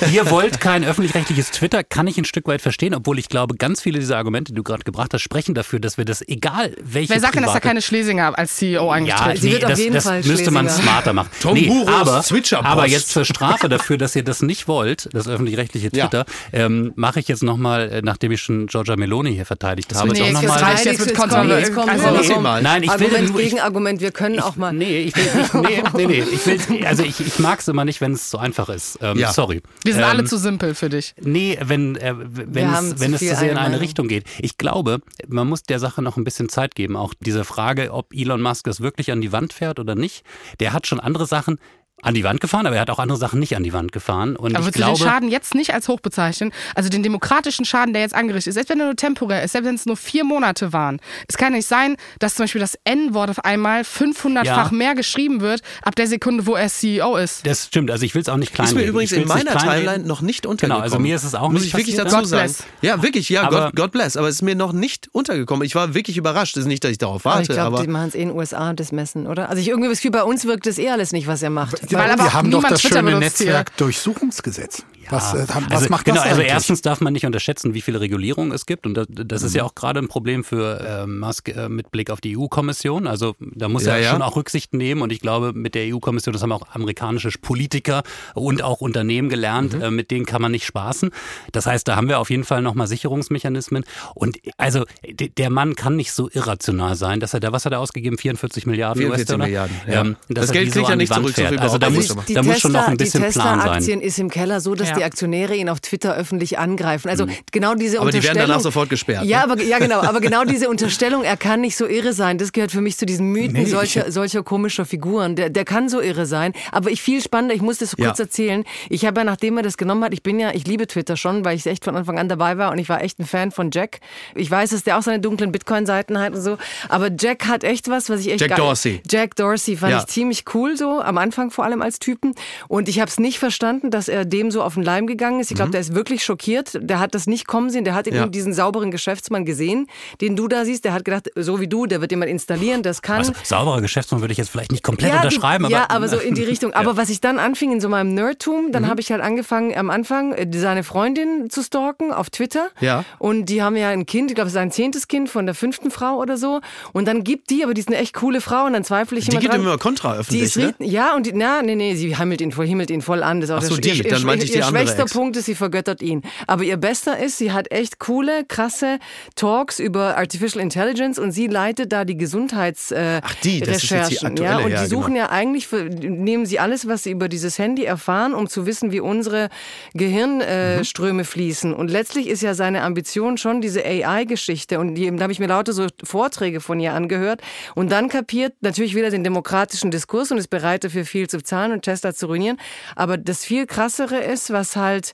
das, äh, ihr, wollt kein öffentlich-rechtliches Twitter, kann ich ein Stück weit verstehen, obwohl ich glaube, ganz viele dieser Argumente, die du gerade gebracht hast, sprechen dafür, dass wir das, egal welche wer sagt denn, dass da keine Schlesinger als CEO ja, eingestellt Sie nee, wird auf das, jeden das Fall müsste man smarter machen. Tom nee, Buros aber, aber jetzt zur Strafe dafür, dass ihr das nicht wollt, das öffentlich-rechtliche Ja. Twitter, ähm, mache ich jetzt nochmal, äh, nachdem ich schon Georgia Meloni hier verteidigt habe, Nee, jetzt auch jetzt noch mal- jetzt Jetzt jetzt zum mal. Nein, ich will Argument nur- ich- gegen Argument. Wir können auch mal. Nee, ich will, ich, nee, <laughs> nee, nee, ich will, also ich, ich mag es immer nicht, wenn es so einfach ist. Ähm, Ja. Sorry. wir sind ähm, alle zu simpel für dich. Nee, wenn, äh, wenn, es, zu wenn es zu sehr in eine. Richtung geht. Ich glaube, man muss der Sache noch ein bisschen Zeit geben. Auch diese Frage, ob Elon Musk es wirklich an die Wand fährt oder nicht. Der hat schon andere Sachen an die Wand gefahren, aber er hat auch andere Sachen nicht an die Wand gefahren. Und Aber ich würdest glaube, du den Schaden jetzt nicht als hoch bezeichnen? Also den demokratischen Schaden, der jetzt angerichtet ist, selbst wenn er nur temporär ist, selbst wenn es nur vier Monate waren. Es kann nicht sein, dass zum Beispiel das N-Wort auf einmal 500-fach Ja. mehr geschrieben wird, ab der Sekunde, wo er CEO ist. das stimmt. Also ich will es auch nicht klein Ist mir übrigens in meiner. Timeline noch nicht untergekommen. Genau, also mir ist es auch Muss nicht ich wirklich passiert. dazu God sagen. bless. Ja, wirklich, ja, Aber- God, God bless. Aber es ist mir noch nicht untergekommen. Ich war wirklich überrascht. Es ist nicht, dass ich darauf Aber warte, ich glaube, aber die machen es eh in den USA, das Messen, oder? Also ich irgendwie das Gefühl, bei uns wirkt das eh alles nicht, was er macht. Weil aber wir haben doch das Twitter schöne benutzt hier. Netzwerk Durchsuchungsgesetz. Was, äh, was also, macht genau, das also eigentlich? erstens darf man nicht unterschätzen, wie viele Regulierungen es gibt. Und das, das Mhm. ist ja auch gerade ein Problem für äh, Musk äh, mit Blick auf die EU-Kommission. Also da muss Ja, er ja. schon auch Rücksicht nehmen. Und ich glaube, mit der EU-Kommission, das haben auch amerikanische Politiker und auch Unternehmen gelernt, Mhm. äh, mit denen kann man nicht spaßen. Das heißt, da haben wir auf jeden Fall nochmal Sicherungsmechanismen. Und also der Mann kann nicht so irrational sein, dass er da, was hat er ausgegeben? 44 Milliarden 44 US-Dollar? Milliarden, ja. Ähm, Das Geld die kriegt so er die nicht zurück, so Also da muss, die da muss schon noch ein die bisschen Plan sein. Tesla-Aktien ist im Keller so, dass Ja. Die Aktionäre ihn auf Twitter öffentlich angreifen. Also genau diese Mhm. Aber die werden Unterstellung. danach sofort gesperrt, Ja, ne? aber ja genau. Aber genau <laughs> diese Unterstellung, er kann nicht so irre sein. Das gehört für mich zu diesen Mythen Nee, solcher, solcher komischer Figuren. Der, der kann so irre sein. Aber ich viel spannender. Ich muss das so Ja. kurz erzählen. Ich habe ja, nachdem er das genommen hat, ich bin ja, ich liebe Twitter schon, weil ich echt von Anfang an dabei war und ich war echt ein Fan von Jack. Ich weiß, dass der auch seine dunklen Bitcoin-Seiten hat und so. Aber Jack hat echt was, was ich echt Jack Dorsey. Jack Dorsey fand Ja. ich ziemlich cool so, am Anfang vor allem als Typen. Und ich habe es nicht verstanden, dass er dem so auf den Leim gegangen ist. Ich glaube, der ist wirklich schockiert. Der hat das nicht kommen sehen. Der hat Mhm. Ja. diesen sauberen Geschäftsmann gesehen, den du da siehst. Der hat gedacht, so wie du, der wird jemand installieren, das kann. Also sauberer Geschäftsmann würde ich jetzt vielleicht nicht komplett die- unterschreiben, aber ja, aber so in die <laughs> Richtung. Aber was ich dann anfing in so meinem Nerdtum, Mhm. dann habe ich halt angefangen am Anfang äh, seine Freundin zu stalken auf Twitter. Ja. Und die haben ja ein Kind, ich glaube, es ist ein zehntes Kind von der fünften Frau oder so. Und dann gibt die, aber die ist eine echt coole Frau und dann zweifle ich Die immer gibt dran. immer kontra Die öffentlich, ist ne? Ja, und die, na, nee, nee, sie himmelt ihn voll, himmelt ihn voll an. Das ist auch Ach so, das, die, ihr, dann meinte ich die andere schwächster Ex. Punkt ist, sie vergöttert ihn. Aber ihr bester ist, sie hat echt coole, krasse Talks über Artificial Intelligence und sie leitet da die Gesundheits äh, Ach, die, das ist jetzt die Recherchen. aktuelle, ja, und ja, die suchen genau. ja eigentlich, nehmen sie alles, was sie über dieses Handy erfahren, um zu wissen, wie unsere Gehirnströme äh, Mhm. Fließen. Und letztlich ist ja seine Ambition schon diese AI-Geschichte. Und die, da habe ich mir lauter so Vorträge von ihr angehört. Und dann kapiert natürlich wieder den demokratischen Diskurs und ist bereit dafür viel zu zahlen und Tesla zu ruinieren. Aber das viel krassere ist, was halt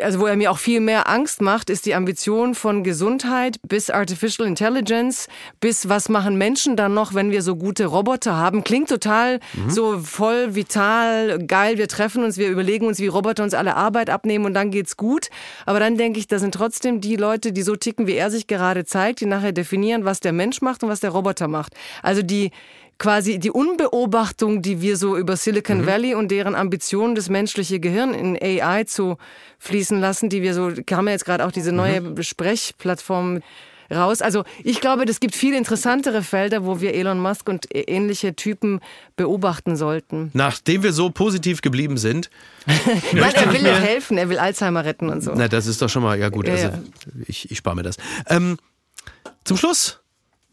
also wo er mir auch viel mehr Angst macht, ist die Ambition von Gesundheit bis Artificial Intelligence, bis was machen Menschen dann noch, wenn wir so gute Roboter haben. Klingt total so voll vital, geil, wir treffen uns, wir überlegen uns, wie Roboter uns alle Arbeit abnehmen und dann geht's gut. Aber dann denke ich, da sind trotzdem die Leute, die so ticken, wie er sich gerade zeigt, die nachher definieren, was der Mensch macht und was der Roboter macht. Also die quasi die Unbeobachtung, die wir so über Silicon Valley und deren Ambitionen, das menschliche Gehirn in AI zu fließen lassen, die wir so, kam ja jetzt gerade auch diese neue Sprechplattform raus. Also ich glaube, es gibt viel interessantere Felder, wo wir Elon Musk und ähnliche Typen beobachten sollten. Nachdem wir so positiv geblieben sind, <laughs> Nein, er will helfen, er will Alzheimer retten und so. na, das ist doch schon mal, ja gut, Ja, also ja. ich, ich spare mir das. Ähm, zum Schluss,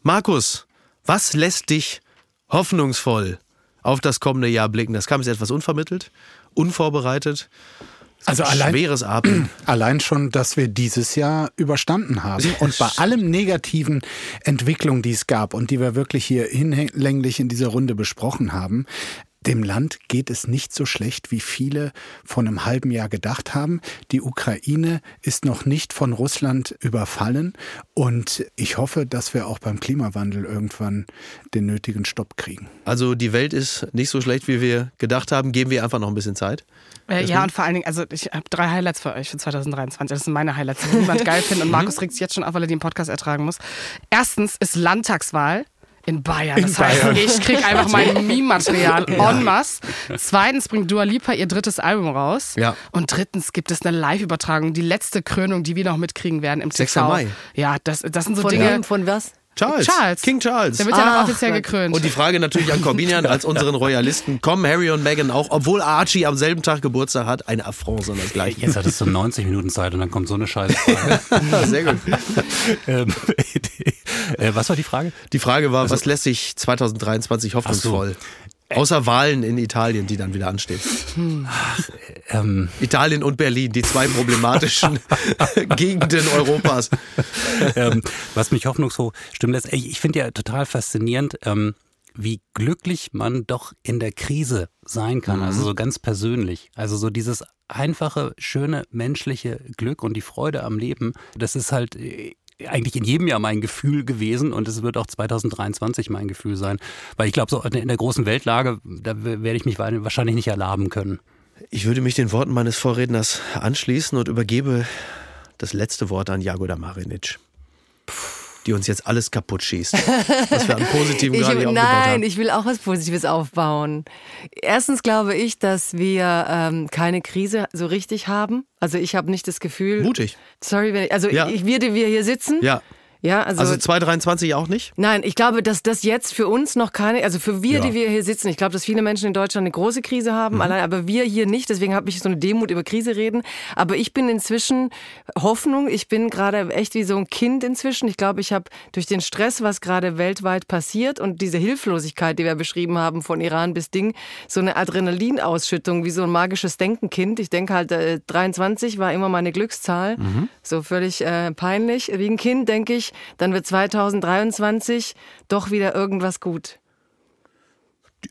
Markus, was lässt dich hoffnungsvoll auf das kommende Jahr blicken? Das kam jetzt etwas unvermittelt, unvorbereitet. Also allein, Schweres Atmen. <clears throat> allein schon, dass wir dieses Jahr überstanden haben und bei allem negativen Entwicklungen, die es gab und die wir wirklich hier hinlänglich in dieser Runde besprochen haben, dem Land geht es nicht so schlecht, wie viele vor einem halben Jahr gedacht haben. Die Ukraine ist noch nicht von Russland überfallen und ich hoffe, dass wir auch beim Klimawandel irgendwann den nötigen Stopp kriegen. Also die Welt ist nicht so schlecht, wie wir gedacht haben. Geben wir einfach noch ein bisschen Zeit. Äh, ja, und vor allen Dingen, also ich habe drei Highlights für euch für 2023. Das sind meine Highlights, die niemand <laughs> geil findet. Und Markus regt sich jetzt schon auf, weil er den Podcast ertragen muss. Erstens ist Landtagswahl. In Bayern. Das heißt, Bayern. ich krieg einfach <laughs> mein Meme-Material en masse. Zweitens bringt Dua Lipa ihr drittes Album raus. Ja. Und drittens gibt es eine Live-Übertragung, die letzte Krönung, die wir noch mitkriegen werden im 6. TV. Mai. Ja, das, das sind so Von Dinge. wem? Von was? Charles. Charles. King Charles. Der wird ja noch offiziell gekrönt. Und die Frage natürlich an Corbinian als unseren Royalisten. Kommen Harry und Meghan auch, obwohl Archie am selben Tag Geburtstag hat, eine Affront sondergleichen. Jetzt hattest du 90 Minuten Zeit und dann kommt so eine Scheißfrage. <laughs> Sehr gut. ähm, <laughs> äh, was war die Frage? Die Frage war, was lässt sich 2023 hoffnungsvoll? Außer Wahlen in Italien, die dann wieder anstehen. Ähm, Italien und Berlin, die zwei problematischen <laughs> Gegenden Europas. ähm, was mich hoffnungsfroh stimmen lässt. Ich, finde ja total faszinierend, ähm, wie glücklich man doch in der Krise sein kann. Also so ganz persönlich. Also so dieses einfache, schöne, menschliche Glück und die Freude am Leben, das ist halt äh, eigentlich in jedem Jahr mein Gefühl gewesen und es wird auch 2023 mein Gefühl sein. Weil ich glaube, so in der großen Weltlage, da werde ich mich wahrscheinlich nicht erlaben können. Ich würde mich den Worten meines Vorredners anschließen und übergebe das letzte Wort an Jagoda Marinic, die uns jetzt alles kaputt schießt, was wir an <laughs> Positiven Ich, gerade hier aufgebaut nein, haben. ich will auch was Positives aufbauen. Erstens glaube ich, dass wir ähm, keine Krise so richtig haben. Also ich habe nicht das Gefühl. Mutig. Sorry, wenn ich, also Ja. ich würde wir hier sitzen. Ja, Ja, also, also 2023 auch nicht? Nein, ich glaube, dass das jetzt für uns noch keine, also für wir, Ja. die wir hier sitzen, ich glaube, dass viele Menschen in Deutschland eine große Krise haben, Mhm. allein, aber wir hier nicht. Deswegen habe ich so eine Demut über Krise reden. Aber ich bin inzwischen Hoffnung. Ich bin gerade echt wie so ein Kind inzwischen. Ich glaube, ich habe durch den Stress, was gerade weltweit passiert und diese Hilflosigkeit, die wir beschrieben haben, von Iran bis Ding, so eine Adrenalinausschüttung, wie so ein magisches Denkenkind. Ich denke halt, äh, 23 war immer meine Glückszahl. So völlig äh, peinlich. Wie ein Kind denke ich, dann wird 2023 doch wieder irgendwas gut.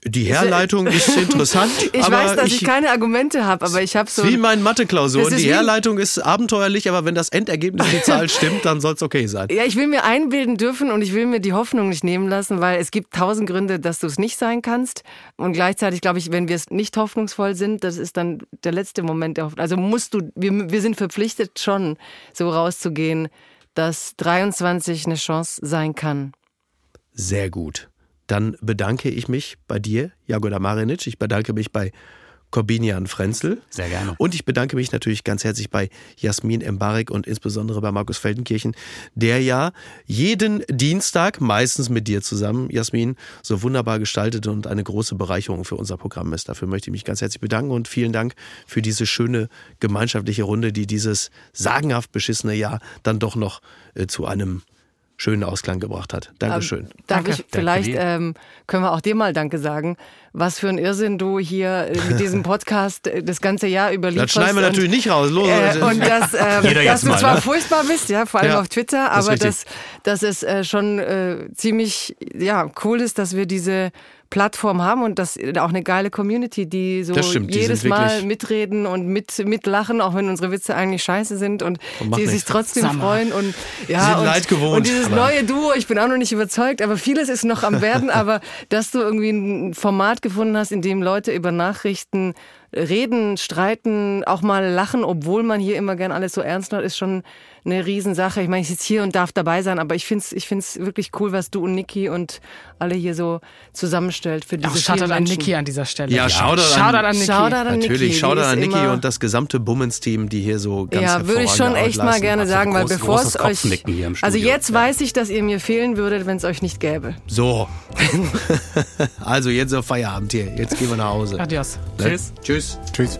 Die Herleitung <laughs> ist interessant, Ich aber weiß, dass ich, keine Argumente habe, aber ich habe so. wie in meinen Mathe-Klausuren. Die Herleitung ist abenteuerlich, aber wenn das Endergebnis die Zahl <laughs> stimmt, dann soll es okay sein. Ja, ich will mir einbilden dürfen und ich will mir die Hoffnung nicht nehmen lassen, weil es gibt tausend Gründe, dass du es nicht sein kannst. Und gleichzeitig glaube ich, wenn wir es nicht hoffnungsvoll sind, das ist dann der letzte Moment der Hoffnung. Also musst du, wir, wir sind verpflichtet schon, so rauszugehen, dass 23 eine Chance sein kann. Sehr gut. Dann bedanke ich mich bei dir, Jagoda Marinic. Ich bedanke mich bei Corbinian Frenzel. Sehr gerne. Und ich bedanke mich natürlich ganz herzlich bei Jasmin Embarek und insbesondere bei Markus Feldenkirchen, der ja jeden Dienstag, meistens mit dir zusammen, Jasmin, so wunderbar gestaltet und eine große Bereicherung für unser Programm ist. Dafür möchte ich mich ganz herzlich bedanken und vielen Dank für diese schöne gemeinschaftliche Runde, die dieses sagenhaft beschissene Jahr dann doch noch äh, zu einem schönen Ausklang gebracht hat. Dankeschön. Ähm, Darf Danke. ich vielleicht ähm, können wir auch dir mal Danke sagen, was für ein Irrsinn du hier äh, mit <laughs> diesem Podcast äh, das ganze Jahr überlieferst. das schneiden wir und- natürlich nicht raus. Los, Äh, und dass, ähm, Jeder dass du mal, zwar ne? furchtbar bist, ja, vor allem Ja, auf Twitter, das aber richtig. dass, dass es äh, schon äh, ziemlich ja, cool ist, dass wir diese Plattform haben und das auch eine geile Community, die so stimmt, die jedes sind Mal mitreden und mit mitlachen, auch wenn unsere Witze eigentlich scheiße sind und Und macht die sich nichts. trotzdem Sag mal. freuen und ja sind und, Leid gewohnt, und dieses neue Duo, ich bin auch noch nicht überzeugt, aber vieles ist noch am werden, <laughs> aber dass du irgendwie ein Format gefunden hast, in dem Leute über Nachrichten reden, streiten, auch mal lachen, obwohl man hier immer gern alles so ernst nimmt, ist schon eine Riesensache. Ich meine, ich sitze hier und darf dabei sein, aber ich finde es ich find's wirklich cool, was du und Niki und alle hier so zusammenstellt für diese Auch Shoutout an. Niki an dieser Stelle. Ja, Shoutout an- Shoutout an Niki. Shoutout an Niki. Natürlich, Shoutout ist an Niki und das gesamte Bummens-Team, die hier so ganz ja, würde ich schon echt mal gerne Also sagen, weil bevor es euch. Kopfnicken hier im Also Studio. jetzt weiß ich, dass ihr mir fehlen würdet, wenn es euch nicht gäbe. So. <laughs> also jetzt auf Feierabend hier. Jetzt gehen wir nach Hause. Adios. Tschüss. Tschüss. Tschüss.